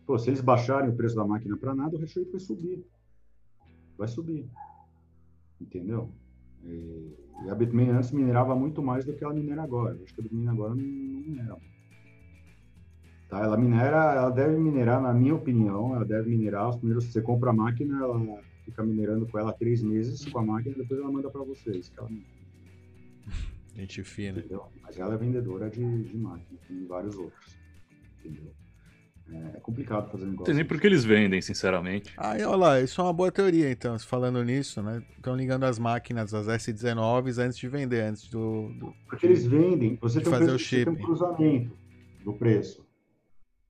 Pô, se eles baixarem o preço da máquina para nada, o hash rate vai subir. Vai subir. Entendeu? E, e a Bitmain antes minerava muito mais do que ela minera agora. Eu acho que a Bitmain agora não, não minera. Tá? Ela minera, ela deve minerar, na minha opinião, ela deve minerar os primeiros. Você compra a máquina, ela fica minerando com ela três meses com a máquina, depois ela manda para vocês. Que ela... Gente fina. Entendeu? Mas ela é vendedora de, de máquina, tem vários outros. Entendeu? É complicado fazer negócio. Tem nem porque eles vendem, sinceramente. Aí, olha lá, isso é uma boa teoria, então, falando nisso, né? Estão ligando as máquinas, as S19s, antes de vender, antes do. do porque eles vendem, você tem, fazer um, preço, o chip. tem um cruzamento do preço.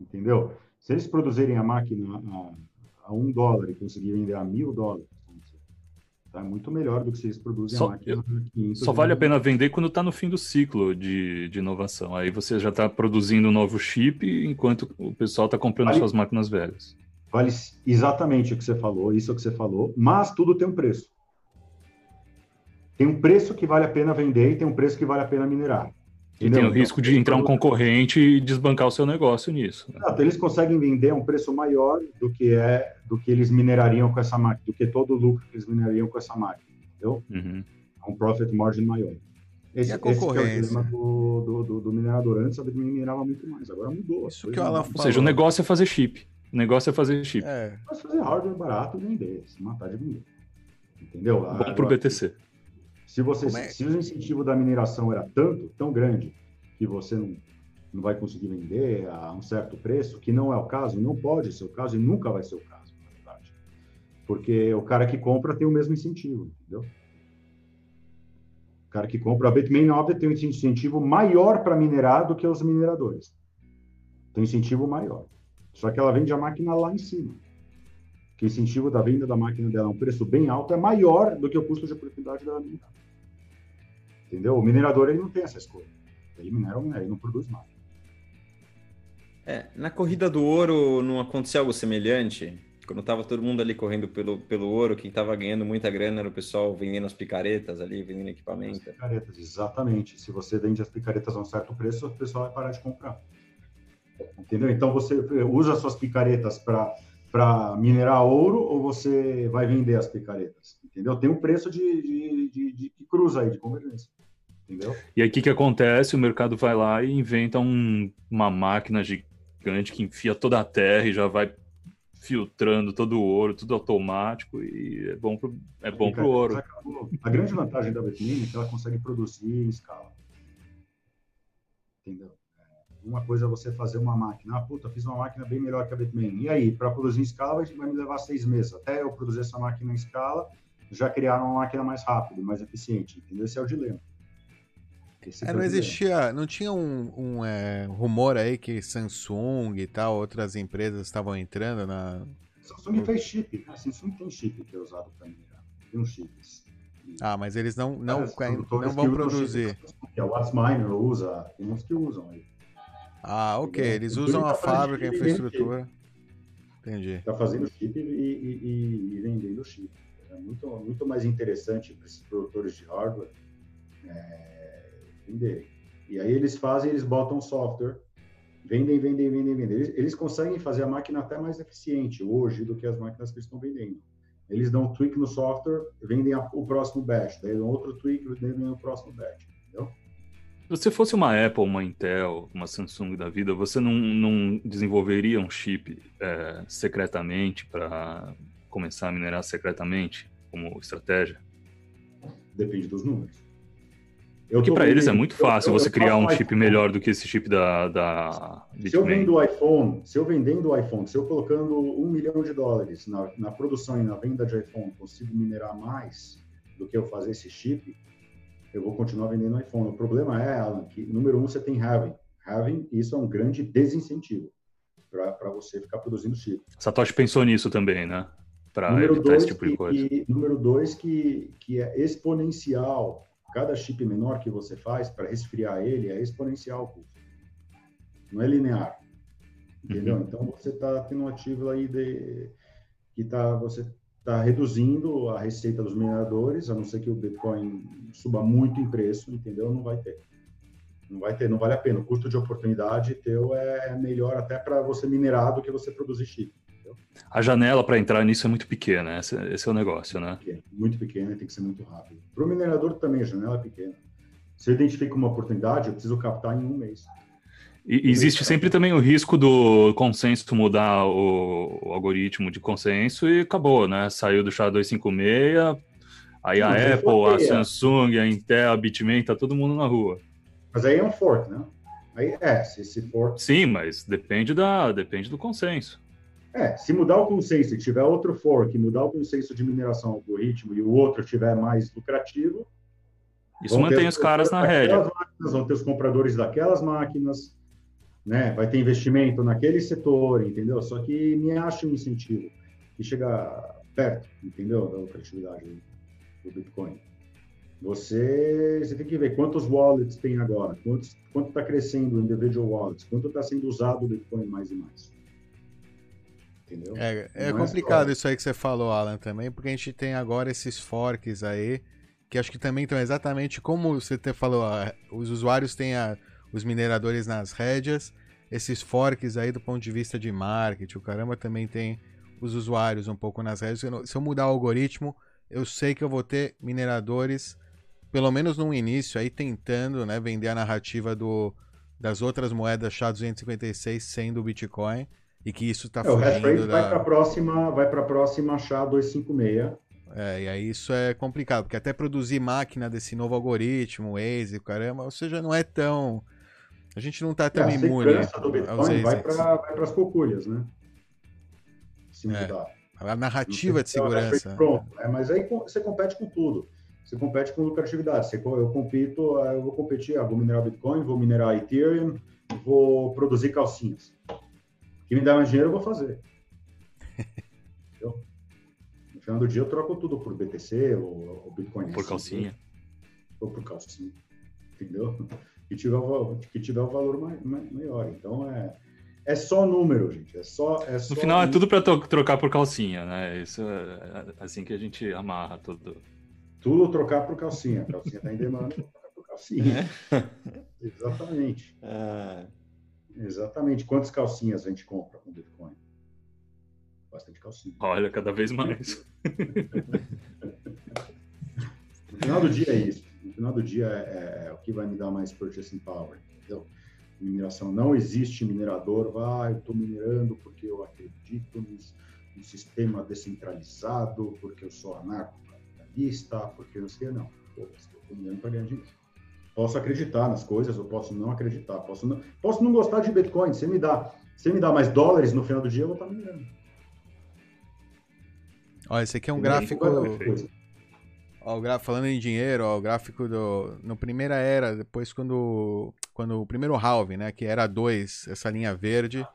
Entendeu? Se eles produzirem a máquina a, a um dólar e conseguirem vender a mil dólares, Tá muito melhor do que eles produzem só, a máquina. Eu, só vale a pena vender quando está no fim do ciclo de, de inovação. Aí você já está produzindo um novo chip enquanto o pessoal está comprando vale, suas máquinas velhas. Vale exatamente o que você falou, isso é o que você falou, mas tudo tem um preço. Tem um preço que vale a pena vender e tem um preço que vale a pena minerar. E tem o risco de entrar um concorrente e desbancar o seu negócio nisso. Né? Exato, eles conseguem vender a um preço maior do que é do que eles minerariam com essa máquina, do que todo o lucro que eles minerariam com essa máquina, entendeu? Uhum. É um profit margin maior. Esse, e a concorrência? Esse é o do, do, do, do, minerador. Antes a Bitcoin minerava muito mais, agora mudou. Isso que ela Ou seja, o negócio é fazer chip. O negócio é fazer chip. É. Mas fazer hardware barato e vender, se matar de vender. Entendeu? Bom para o BTC. Se, você, é? se o incentivo da mineração era tanto, tão grande, que você não, não vai conseguir vender a um certo preço, que não é o caso, não pode ser o caso e nunca vai ser o caso, na verdade. Porque o cara que compra tem o mesmo incentivo, entendeu? O cara que compra, a Bitmain Nova tem um incentivo maior para minerar do que os mineradores. Tem um incentivo maior. Só que ela vende a máquina lá em cima que o incentivo da venda da máquina dela a um preço bem alto é maior do que o custo de oportunidade dela minerar. Entendeu? O minerador ele não tem essa escolha. Ele minera ou minera, ele não produz nada. É, na corrida do ouro não aconteceu algo semelhante? Quando estava todo mundo ali correndo pelo, pelo ouro, quem estava ganhando muita grana era o pessoal vendendo as picaretas ali, vendendo equipamento. As picaretas, exatamente. Se você vende as picaretas a um certo preço, o pessoal vai parar de comprar. Entendeu? Então você usa suas picaretas para para minerar ouro ou você vai vender as picaretas? Entendeu? Tem um preço de, de, de, de, de cruza aí, de convergência. Entendeu? E aí o que, que acontece? O mercado vai lá e inventa um, uma máquina gigante que enfia toda a terra e já vai filtrando todo o ouro, tudo automático e é bom pro, é bom pro ouro. A grande vantagem da Bitmain é que ela consegue produzir em escala. Entendeu? Uma coisa é você fazer uma máquina. Ah, puta, fiz uma máquina bem melhor que a Bitmain. E aí, para produzir em escala vai, vai me levar seis meses. Até eu produzir essa máquina em escala, já criaram uma máquina mais rápida, mais eficiente. Entendeu? Esse é o dilema. É, não existia, não tinha um, um é, rumor aí que Samsung e tal, outras empresas estavam entrando na. Samsung fez chip, a Samsung tem chip que é usado para minerar, tem uns chips. Ah, mas eles não, não, é, não vão produzir. Que a Wattsminer usa, tem uns que usam aí. Ah, ok. Eles usam a fábrica, a infraestrutura. Entendi. Está fazendo chip e, e, e, vendendo chip. É muito, muito mais interessante para esses produtores de hardware é, venderem. E aí eles fazem, eles botam software, vendem, vendem, vendem, vendem. Eles, eles conseguem fazer a máquina até mais eficiente hoje do que as máquinas que eles estão vendendo. Eles dão um tweak no software, vendem a, o próximo batch, daí dão outro tweak, vendem o próximo batch? Se você fosse uma Apple, uma Intel, uma Samsung da vida, você não, não desenvolveria um chip é, secretamente para começar a minerar secretamente como estratégia? Depende dos números. Eu Porque para eles é muito fácil eu, eu, você criar um chip melhor do que esse chip da, da Se eu vendo o iPhone, se eu vendendo o iPhone, se eu colocando um milhão de dólares na, na produção e na venda de iPhone, consigo minerar mais do que eu fazer esse chip, eu vou continuar vendendo iPhone. O problema é, Alan, que número um, você tem having. Having, isso é um grande desincentivo para você ficar produzindo chip. Satoshi pensou nisso também, né? para evitar esse tipo de coisa. Que, número dois, que, que é exponencial. Cada chip menor que você faz para resfriar ele é exponencial o custo. Não é linear. Entendeu? Uhum. Então você está tendo um ativo aí de, que tá, você está reduzindo a receita dos mineradores, a não ser que o Bitcoin suba muito em preço, entendeu? Não vai ter. Não vai ter, não vale a pena. O custo de oportunidade teu é melhor até para você minerar do que você produzir chip. Entendeu? A janela para entrar nisso é muito pequena, esse, esse é o negócio, né? Muito pequena, tem que ser muito rápido. Para o minerador também a janela é pequena. Se eu identifico uma oportunidade, eu preciso captar em um mês. E existe sempre também o risco do consenso mudar o, o, algoritmo de consenso e acabou, né? Saiu do SHA-256, aí a Não, Apple, a Samsung, a Intel, a Bitmain, tá todo mundo na rua. Mas aí é um fork, né? Aí é, se, se for... Sim, mas depende, da, depende do consenso. É, se mudar o consenso e tiver outro fork, mudar o consenso de mineração algoritmo e o outro tiver mais lucrativo... Isso mantém os caras na rédea. Máquinas, vão ter os compradores daquelas máquinas né? Vai ter investimento naquele setor, entendeu? Só que me acha um incentivo que chega perto, entendeu? Da lucratividade do Bitcoin. Você, você tem que ver quantos wallets tem agora, quantos, quanto está crescendo o individual wallets, quanto está sendo usado o Bitcoin mais e mais. Entendeu? É, é complicado é isso aí que você falou, Alan, também, porque a gente tem agora esses forks aí, que acho que também estão exatamente como você falou, os usuários têm a os mineradores nas rédeas, esses forks aí do ponto de vista de marketing, o caramba também tem os usuários um pouco nas rédeas. Se eu mudar o algoritmo, eu sei que eu vou ter mineradores, pelo menos no início, aí tentando né, vender a narrativa do, das outras moedas SHA-256 sendo o Bitcoin e que isso está é, o da... vai para a próxima, vai para a próxima SHA-256. É, e aí isso é complicado, porque até produzir máquina desse novo algoritmo, Waze, caramba, ou seja, não é tão a gente não está tão é, imune do Bitcoin vai para as cocúrias, né? Se mudar. É, a narrativa de segurança. Pronto. É, mas aí você compete com tudo. Você compete com lucratividade. Você, eu compito, eu vou competir, vou minerar Bitcoin, vou minerar Ethereum, vou produzir calcinhas. Que me dá mais dinheiro, eu vou fazer. [laughs] Entendeu? No final do dia, eu troco tudo por BTC ou, ou Bitcoin. Por calcinha. Ou por calcinha. Entendeu? Que tiver o, que tiver o valor maior. Então é, é só número, gente. É só, é só no final é tudo para trocar por calcinha, né? Isso é, é assim que a gente amarra tudo. Tudo trocar por calcinha. A calcinha está em demanda, trocar por calcinha. É? [laughs] Exatamente. É. Exatamente. Quantas calcinhas a gente compra com Bitcoin? Bastante calcinha. Olha, cada vez mais. [laughs] no final do dia é isso final do dia é, é, o que vai me dar mais purchasing power, entendeu? Mineração não existe minerador, vai, eu estou minerando porque eu acredito no, no, sistema descentralizado, porque eu sou anarcocapitalista, porque eu sei, não. Estou minerando para ganhar dinheiro. Posso acreditar nas coisas, eu posso não acreditar, posso não, posso não gostar de Bitcoin. Se me dá, se me dá mais dólares no final do dia, eu vou estar minerando. Olha, esse aqui é um e gráfico. Ó, falando em dinheiro, ó, o gráfico do no primeira era, depois quando quando o primeiro halving, né, que era 2, essa linha verde,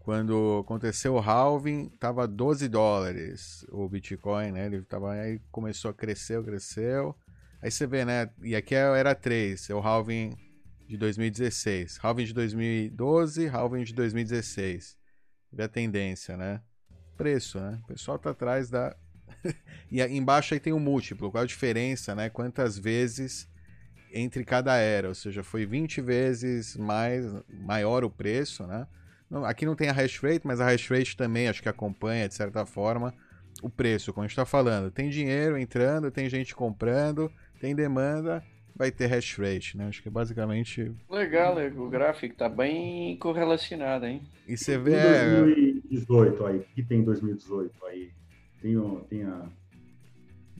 quando aconteceu o halving, tava 12 dólares o Bitcoin, né? Ele tava aí começou a crescer, cresceu. Aí você vê, né, e aqui é, era 3, é o halving de 2016, halving de 2012, halving de 2016. Vê a tendência, né? Preço, né? O pessoal tá atrás da [laughs] e embaixo aí tem o um múltiplo, qual a diferença, né? Quantas vezes entre cada era, ou seja, foi 20 vezes mais maior o preço, né? Não, aqui não tem a hash rate, mas a hash rate também acho que acompanha, de certa forma, o preço, como a gente está falando. Tem dinheiro entrando, tem gente comprando, tem demanda, vai ter hash rate, né? Acho que é basicamente. Legal, o gráfico tá bem correlacionado, hein? E você vê. Em 2018 aí, o que tem em 2018 aí? Tem, tem a.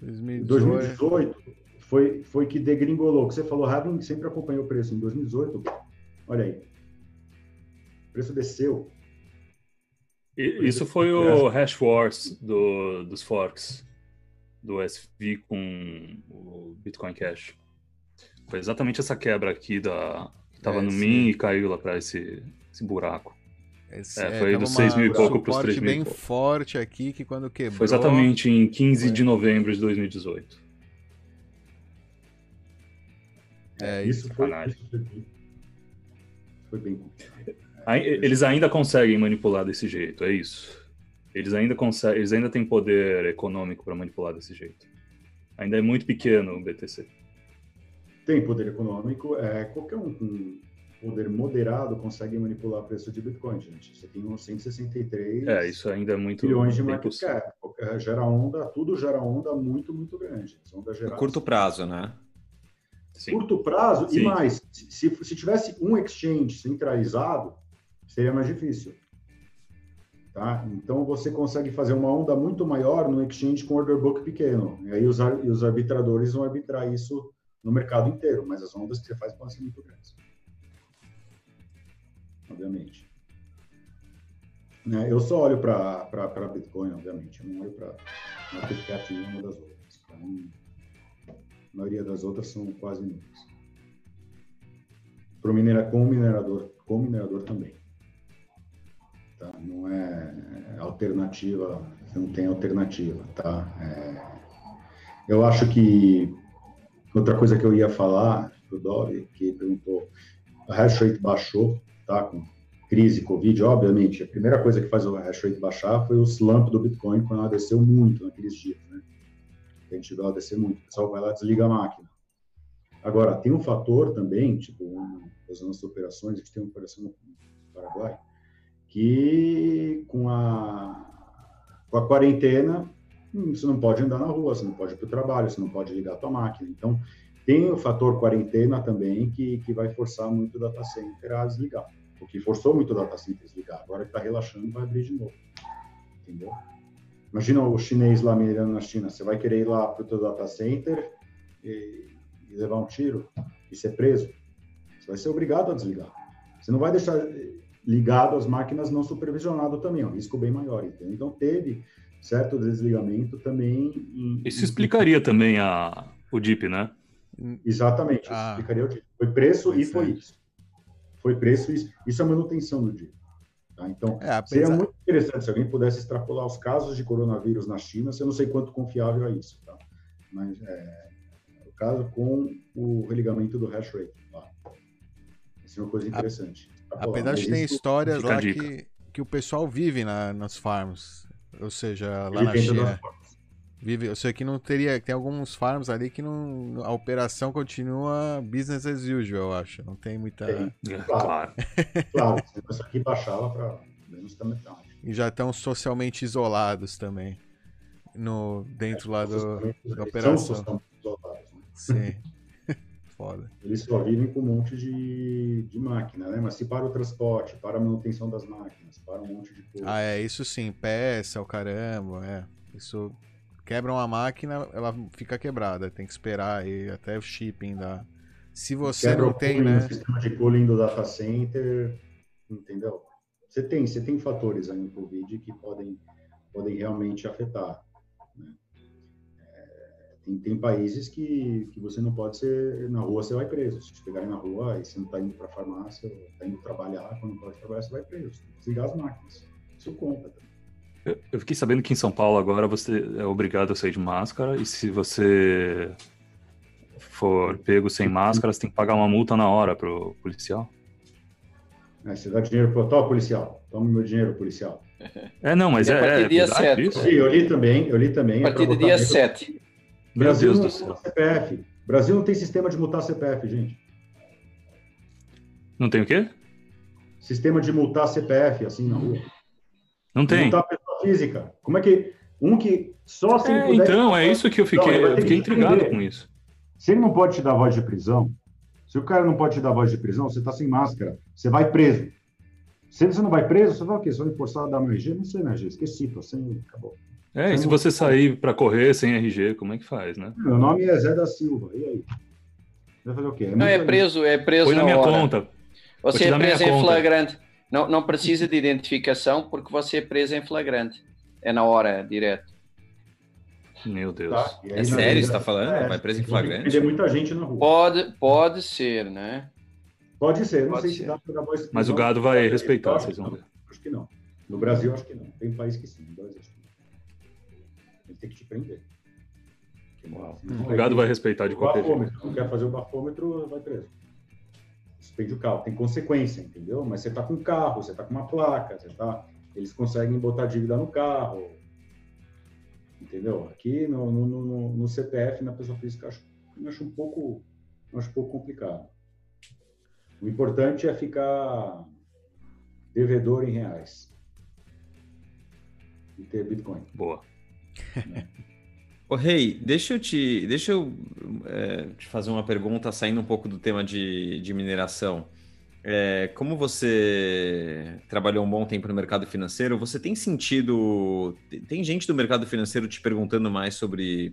2018. 2018 foi, foi que degringolou. Que você falou, Raven sempre acompanhou o preço. Em 2018, olha aí. O preço desceu. E, isso foi o hash wars do, dos forks do SV com o Bitcoin Cash. Foi exatamente essa quebra aqui da que estava é, no sim. min e caiu lá para esse, esse buraco. Esse, é, foi dos 6 mil e pouco para os 3 mil. bem forte aqui que quando quebrou. Foi exatamente em 15 foi. de novembro de 2018. É, isso foi, isso foi bem, foi bem Eles ainda conseguem manipular desse jeito, é isso. Eles ainda conseguem, eles ainda têm poder econômico para manipular desse jeito. Ainda é muito pequeno o BTC. Tem poder econômico, é, qualquer um com poder moderado consegue manipular o preço de Bitcoin, gente. Você tem uns 163 é, isso ainda é muito bilhões de market cap. Gera onda, tudo gera onda muito, muito grande. Onda curto prazo, né? Sim. Curto prazo Sim. e mais. Se, se tivesse um exchange centralizado, seria mais difícil. Tá? Então você consegue fazer uma onda muito maior no exchange com order book pequeno. E aí os, e os arbitradores vão arbitrar isso no mercado inteiro, mas as ondas que você faz podem ser muito grandes. Obviamente. Né? Eu só olho para Bitcoin, obviamente. Eu não olho para market nenhuma das outras. A maioria das outras são quase nulas. Para minera, com minerador, com minerador também. Tá? Não é alternativa, não tem alternativa, tá? É, eu acho que outra coisa que eu ia falar o Dove, que perguntou, a hash rate baixou, tá? Com crise, Covid, obviamente, a primeira coisa que faz o hash rate baixar foi o slump do Bitcoin, quando ela desceu muito naqueles dias, né? A gente viu ela descer muito, o pessoal vai lá desliga a máquina. Agora, tem um fator também, tipo, das nossas operações, a gente tem uma operação no Paraguai, que com a, com a quarentena hum, você não pode andar na rua, você não pode ir para o trabalho, você não pode ligar a tua máquina. Então, tem o fator quarentena também que, que vai forçar muito o data center a desligar. O que forçou muito o data center a desligar. Agora que está relaxando, vai abrir de novo. Entendeu? Imagina o chinês lá mirando na China. Você vai querer ir lá para o teu data center e, e levar um tiro e ser preso. Você vai ser obrigado a desligar. Você não vai deixar ligado às máquinas não supervisionado também, é um risco bem maior. Entendeu? Então teve certo desligamento também. Em, isso explicaria também a, o DIP, né? Exatamente, isso ah, explicaria o DIP. Foi preço e foi isso. Foi preço e isso. Isso é manutenção do DIP. Tá? Então, é, apesar... seria muito interessante se alguém pudesse extrapolar os casos de coronavírus na China, eu não sei quanto confiável é isso, tá? Mas é, o caso com o religamento do hash rate. Tá? Isso é uma coisa interessante. Apesar de ter histórias lá que, que o pessoal vive na, nas farms. Ou seja, lá Ele na China. Vive, eu sei que não teria. Tem alguns farms ali que não. A operação continua business as usual, eu acho. Não tem muita. Tem, é, claro. claro, isso [laughs] aqui baixava para menos da metade. E já estão socialmente isolados também. No, dentro é, lá do, da operação. São socialmente isolados, né? Sim. [laughs] [laughs] foda. Eles só vivem com um monte de, de máquina, né? Mas se para o transporte, para a manutenção das máquinas, para um monte de coisa. Ah, é, isso sim, peça, o caramba, é. Isso quebra uma máquina, ela fica quebrada, tem que esperar aí até o shipping da. Se você quebra não tem, cooling, né? O sistema de cooling do data center, entendeu? Você tem, você tem fatores aí no Covid que podem, podem realmente afetar. Tem, tem países que, que você não pode ser na rua, você vai preso. Se te pegarem na rua e você não está indo para a farmácia, está indo trabalhar, quando não pode trabalhar, você vai preso. Desligar as máquinas. Isso conta também. Eu, fiquei sabendo que em São Paulo agora você é obrigado a sair de máscara e se você for pego sem máscara, você tem que pagar uma multa na hora pro policial. É, você dá dinheiro pro tal policial. Toma meu dinheiro, policial. [laughs] É, não, mas é. A partir é, dia 7. Sim, eu li também, eu li também. A partir do dia 7. Brasil Deus do céu. CPF. Brasil não tem sistema de multar CPF, gente. Não tem o quê? Sistema de multar CPF, assim, na rua. Não tem. Multar física. Como é que... Um que só se é, Então, é isso que eu fiquei, não, eu fiquei intrigado com isso. Se ele não pode te dar voz de prisão, se o cara não pode te dar voz de prisão, você está sem máscara, você vai preso. Se você não vai preso, você vai o quê? Você vai forçar a dar uma RG? Não sei, né, RG? Esqueci, tô sem... Acabou. É, e se você sair para correr sem RG, como é que faz, né? Meu nome é Zé da Silva, e aí? Vai fazer o quê? É não, é preso, é preso Põe na, minha hora. conta. Você é preso em flagrante. Não, não precisa de identificação porque você é preso em flagrante. É na hora, direto. Meu Deus. Tá, é sério, você está falando? É, Vai preso em flagrante? Tem muita gente na rua. Pode, pode ser, né? Pode ser, não pode sei ser. se dá para Mas o gado vai respeitar, vocês vão ver. Acho que não. No Brasil, acho que não. Tem país que sim. No Brasil, acho que não. Ele tem que te prender. O gado vai respeitar de qualquer jeito. Não quer fazer o bafômetro, vai preso. Suspende o carro. Tem consequência, entendeu? Mas você está com um carro, você está com uma placa, você tá... eles conseguem botar dívida no carro. Entendeu? Aqui no, no, no, no CPF, na pessoa física, acho, acho um pouco acho um pouco complicado. O importante é ficar devedor em reais e ter Bitcoin. Boa. [laughs] Ô, Rei, deixa eu te, deixa eu é, te fazer uma pergunta saindo um pouco do tema de, de mineração. É, como você trabalhou um bom tempo no mercado financeiro, você tem sentido. Tem gente do mercado financeiro te perguntando mais sobre,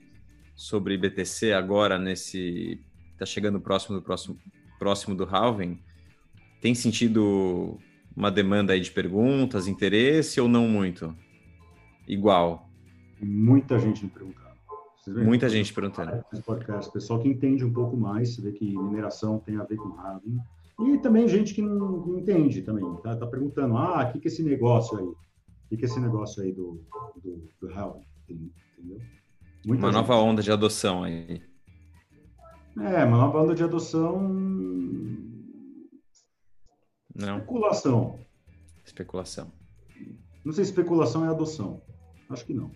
sobre BTC agora, nesse. Está chegando próximo do próximo, próximo do halving? Tem sentido uma demanda aí de perguntas, interesse ou não muito? Igual. Muita gente me perguntando. Muita gente perguntando. Podcast, pessoal que entende um pouco mais, você vê que mineração tem a ver com halving. E também gente que não, não entende também, tá, tá perguntando, ah, o que, que é esse negócio aí? O que, que é esse negócio aí do, do, do halving? Entendeu? Muita uma gente. nova onda de adoção aí. É, uma nova onda de adoção não. Especulação. Especulação. Não sei se especulação é adoção. Acho que não.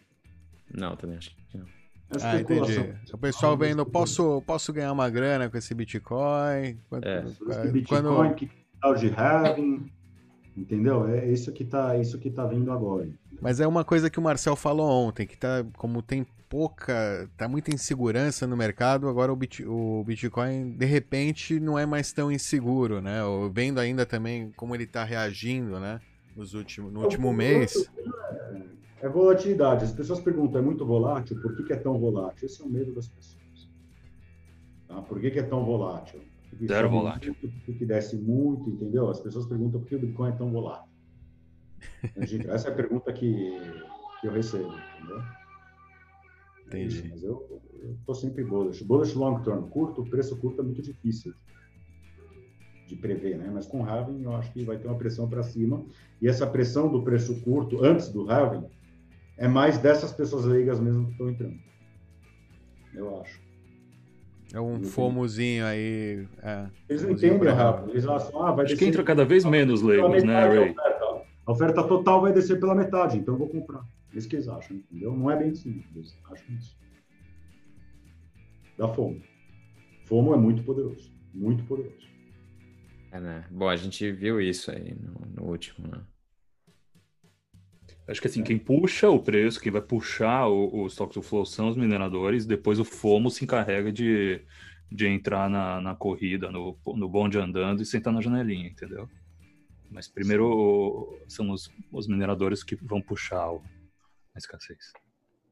Não, também acho que não. É ah, entendi. O pessoal vendo, posso, posso ganhar uma grana com esse Bitcoin? Quando, é. Bitcoin, quando... que tal de having, entendeu? É isso que tá, isso que tá vindo agora. Mas é uma coisa que o Marcel falou ontem, que tá, como tem pouca, tá muita insegurança no mercado, agora o, Bit, o Bitcoin de repente não é mais tão inseguro, né? Ou vendo ainda também como ele está reagindo, né? Nos últimos, no último mês. É, é volatilidade. As pessoas perguntam, é muito volátil? Por que, que é tão volátil? Esse é o medo das pessoas. Tá? Por que, que é tão volátil? Porque Zero volátil. Porque que desce muito, entendeu? As pessoas perguntam por que o Bitcoin é tão volátil. [laughs] Essa é a pergunta que, que eu recebo, entendeu? Entendi. Mas eu, estou sempre bullish. Bullish long term. Curto, preço curto é muito difícil de prever, né? Mas com halving eu acho que vai ter uma pressão para cima. E essa pressão do preço curto, antes do halving, é mais dessas pessoas leigas mesmo que estão entrando. Eu acho. É um fomozinho aí. É, eles não entendem rápido. Eles acham, ah, vai Acho que entra cada vez menos leigos, né, Ray? A oferta total vai descer pela metade, então eu vou comprar. É isso que eles acham, entendeu? Não é bem assim, eles acham isso. Da FOMO. FOMO é muito poderoso, muito poderoso. É, né? Bom, a gente viu isso aí no, no último, né? Acho que assim, quem puxa o preço, quem vai puxar o, o Stocks to Flow são os mineradores, depois o FOMO se encarrega de, de entrar na, na corrida, no, no bonde andando e sentar na janelinha, entendeu? Mas primeiro são os, os mineradores que vão puxar o, a escassez.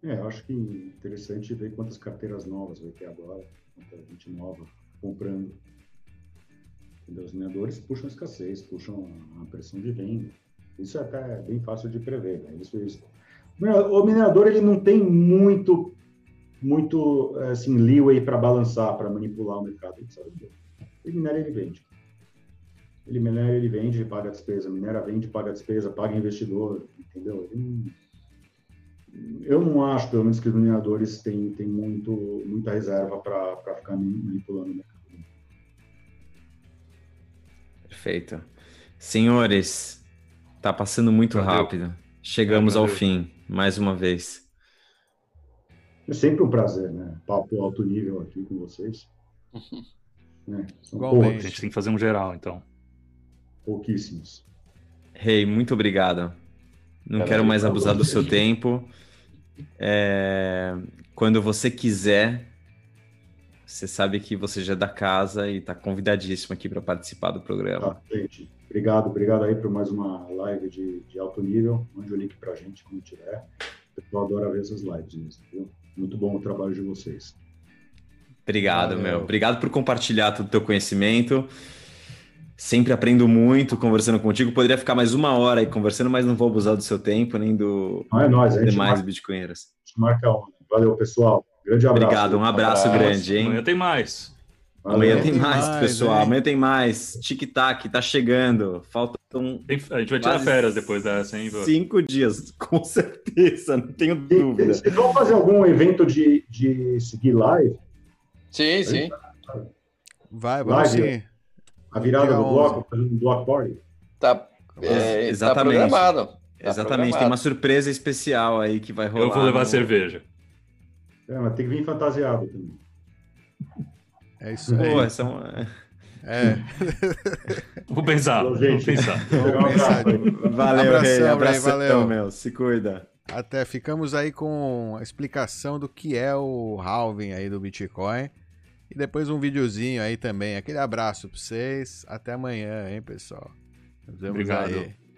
É, eu acho que interessante ver quantas carteiras novas vai ter agora, quanta gente nova comprando. Entendeu? Os mineradores puxam a escassez, puxam a pressão de venda. Isso é até bem fácil de prever. Né? Isso, isso. O minerador ele não tem muito, muito assim, leeway para balançar, para manipular o mercado. Ele sabe Ele minera, ele vende. Ele minera, ele vende, paga a despesa. Minera, vende, paga a despesa, paga investidor. Entendeu? Ele eu não acho, pelo menos, que os mineradores têm, têm muito, muita reserva para ficar manipulando o mercado. Perfeito. Senhores, tá passando muito rápido. Chegamos ao fim, mais uma vez. É sempre um prazer, né? Papo alto nível aqui com vocês. [laughs] né? Igualmente. A gente tem que fazer um geral, então. Pouquíssimos. Rei, hey, muito obrigado. Não quero mais abusar do seu tempo. É... Quando você quiser, você sabe que você já é da casa e está convidadíssimo aqui para participar do programa. Tá, gente. Obrigado, obrigado aí por mais uma live de, de alto nível. Mande o link para a gente quando tiver. O pessoal adora ver essas lives, viu? Muito bom o trabalho de vocês. Obrigado, Valeu. meu. Obrigado por compartilhar todo o teu conhecimento. Sempre aprendo muito conversando contigo. Poderia ficar mais uma hora aí conversando, mas não vou abusar do seu tempo nem do não é nóis, demais marca, bitcoinheiras. Marca Valeu, pessoal. Grande abraço. Obrigado, um abraço, abraço. grande, hein? Amanhã tem mais. Amanhã tem mais, mais pessoal. Hein? Amanhã tem mais. Tic-tac, tá chegando. Faltam. A gente vai tirar férias depois dessa, hein, Vô? Cinco dias, [laughs] com certeza, não tenho dúvida. Vocês vão fazer algum evento de, de seguir live? Sim, sim. Vai, live, sim. A virada do bloco, fazendo um block party? Tá, é, Exatamente. Tá programado. Tá Exatamente, programado. tem uma surpresa especial aí que vai rolar. Eu vou levar no... cerveja. É, mas tem que vir fantasiado também. É isso aí. Pô, essa é uma... É. [laughs] vou pensar, [laughs] vou pensar. valeu, abração, rei, abração, valeu. meu. Se cuida. Até ficamos aí com a explicação do que é o halving aí do Bitcoin. E depois um videozinho aí também. Aquele abraço pra vocês. Até amanhã, hein, pessoal. Nos vemos Obrigado. aí.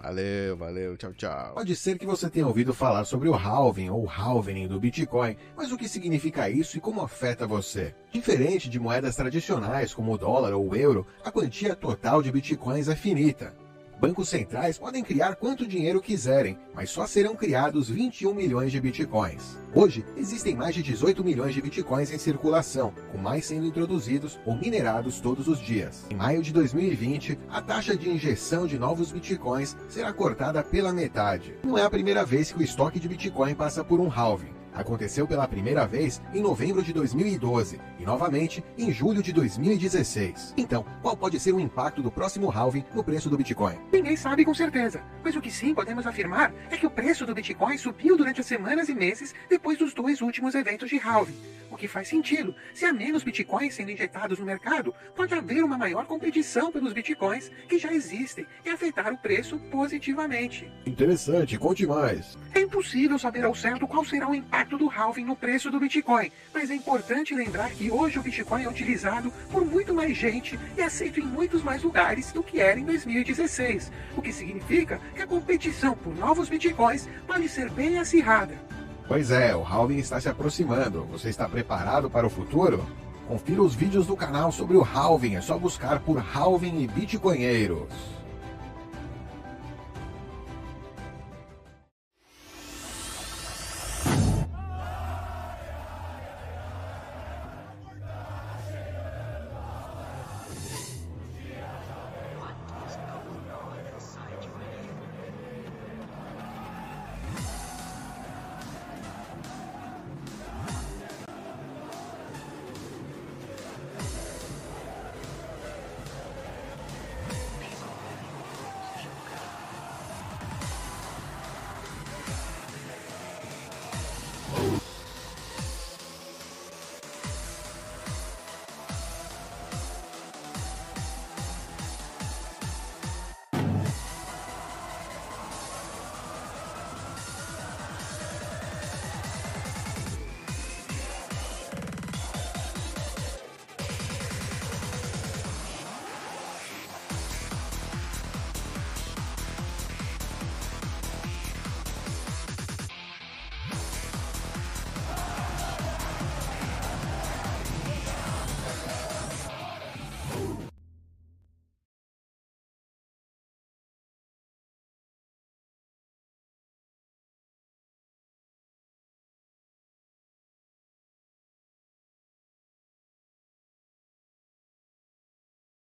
Valeu, valeu, tchau, tchau. Pode ser que você tenha ouvido falar sobre o halving ou halvening do Bitcoin, mas o que significa isso e como afeta você? Diferente de moedas tradicionais como o dólar ou o euro, a quantia total de Bitcoins é finita. Bancos centrais podem criar quanto dinheiro quiserem, mas só serão criados 21 milhões de bitcoins. Hoje, existem mais de 18 milhões de bitcoins em circulação, com mais sendo introduzidos ou minerados todos os dias. Em maio de 2020, a taxa de injeção de novos bitcoins será cortada pela metade. Não é a primeira vez que o estoque de bitcoin passa por um halving aconteceu pela primeira vez em novembro de 2012 e novamente em julho de 2016. Então, qual pode ser o impacto do próximo halving no preço do Bitcoin? Ninguém sabe com certeza, mas o que sim podemos afirmar é que o preço do Bitcoin subiu durante as semanas e meses depois dos dois últimos eventos de halving. Que faz sentido. Se há menos Bitcoins sendo injetados no mercado, pode haver uma maior competição pelos Bitcoins que já existem e afetar o preço positivamente. Interessante, conte mais. É impossível saber ao certo qual será o impacto impacto do halving no preço do Bitcoin, mas é importante lembrar que hoje o Bitcoin é utilizado por muito mais gente e aceito em muitos mais lugares do que era em 2016, o que significa que a competição por novos Bitcoins pode ser bem acirrada. Pois é, o halving está se aproximando. Você está preparado para o futuro? Confira os vídeos do canal sobre o halving, é só buscar por halving e bitcoinheiros.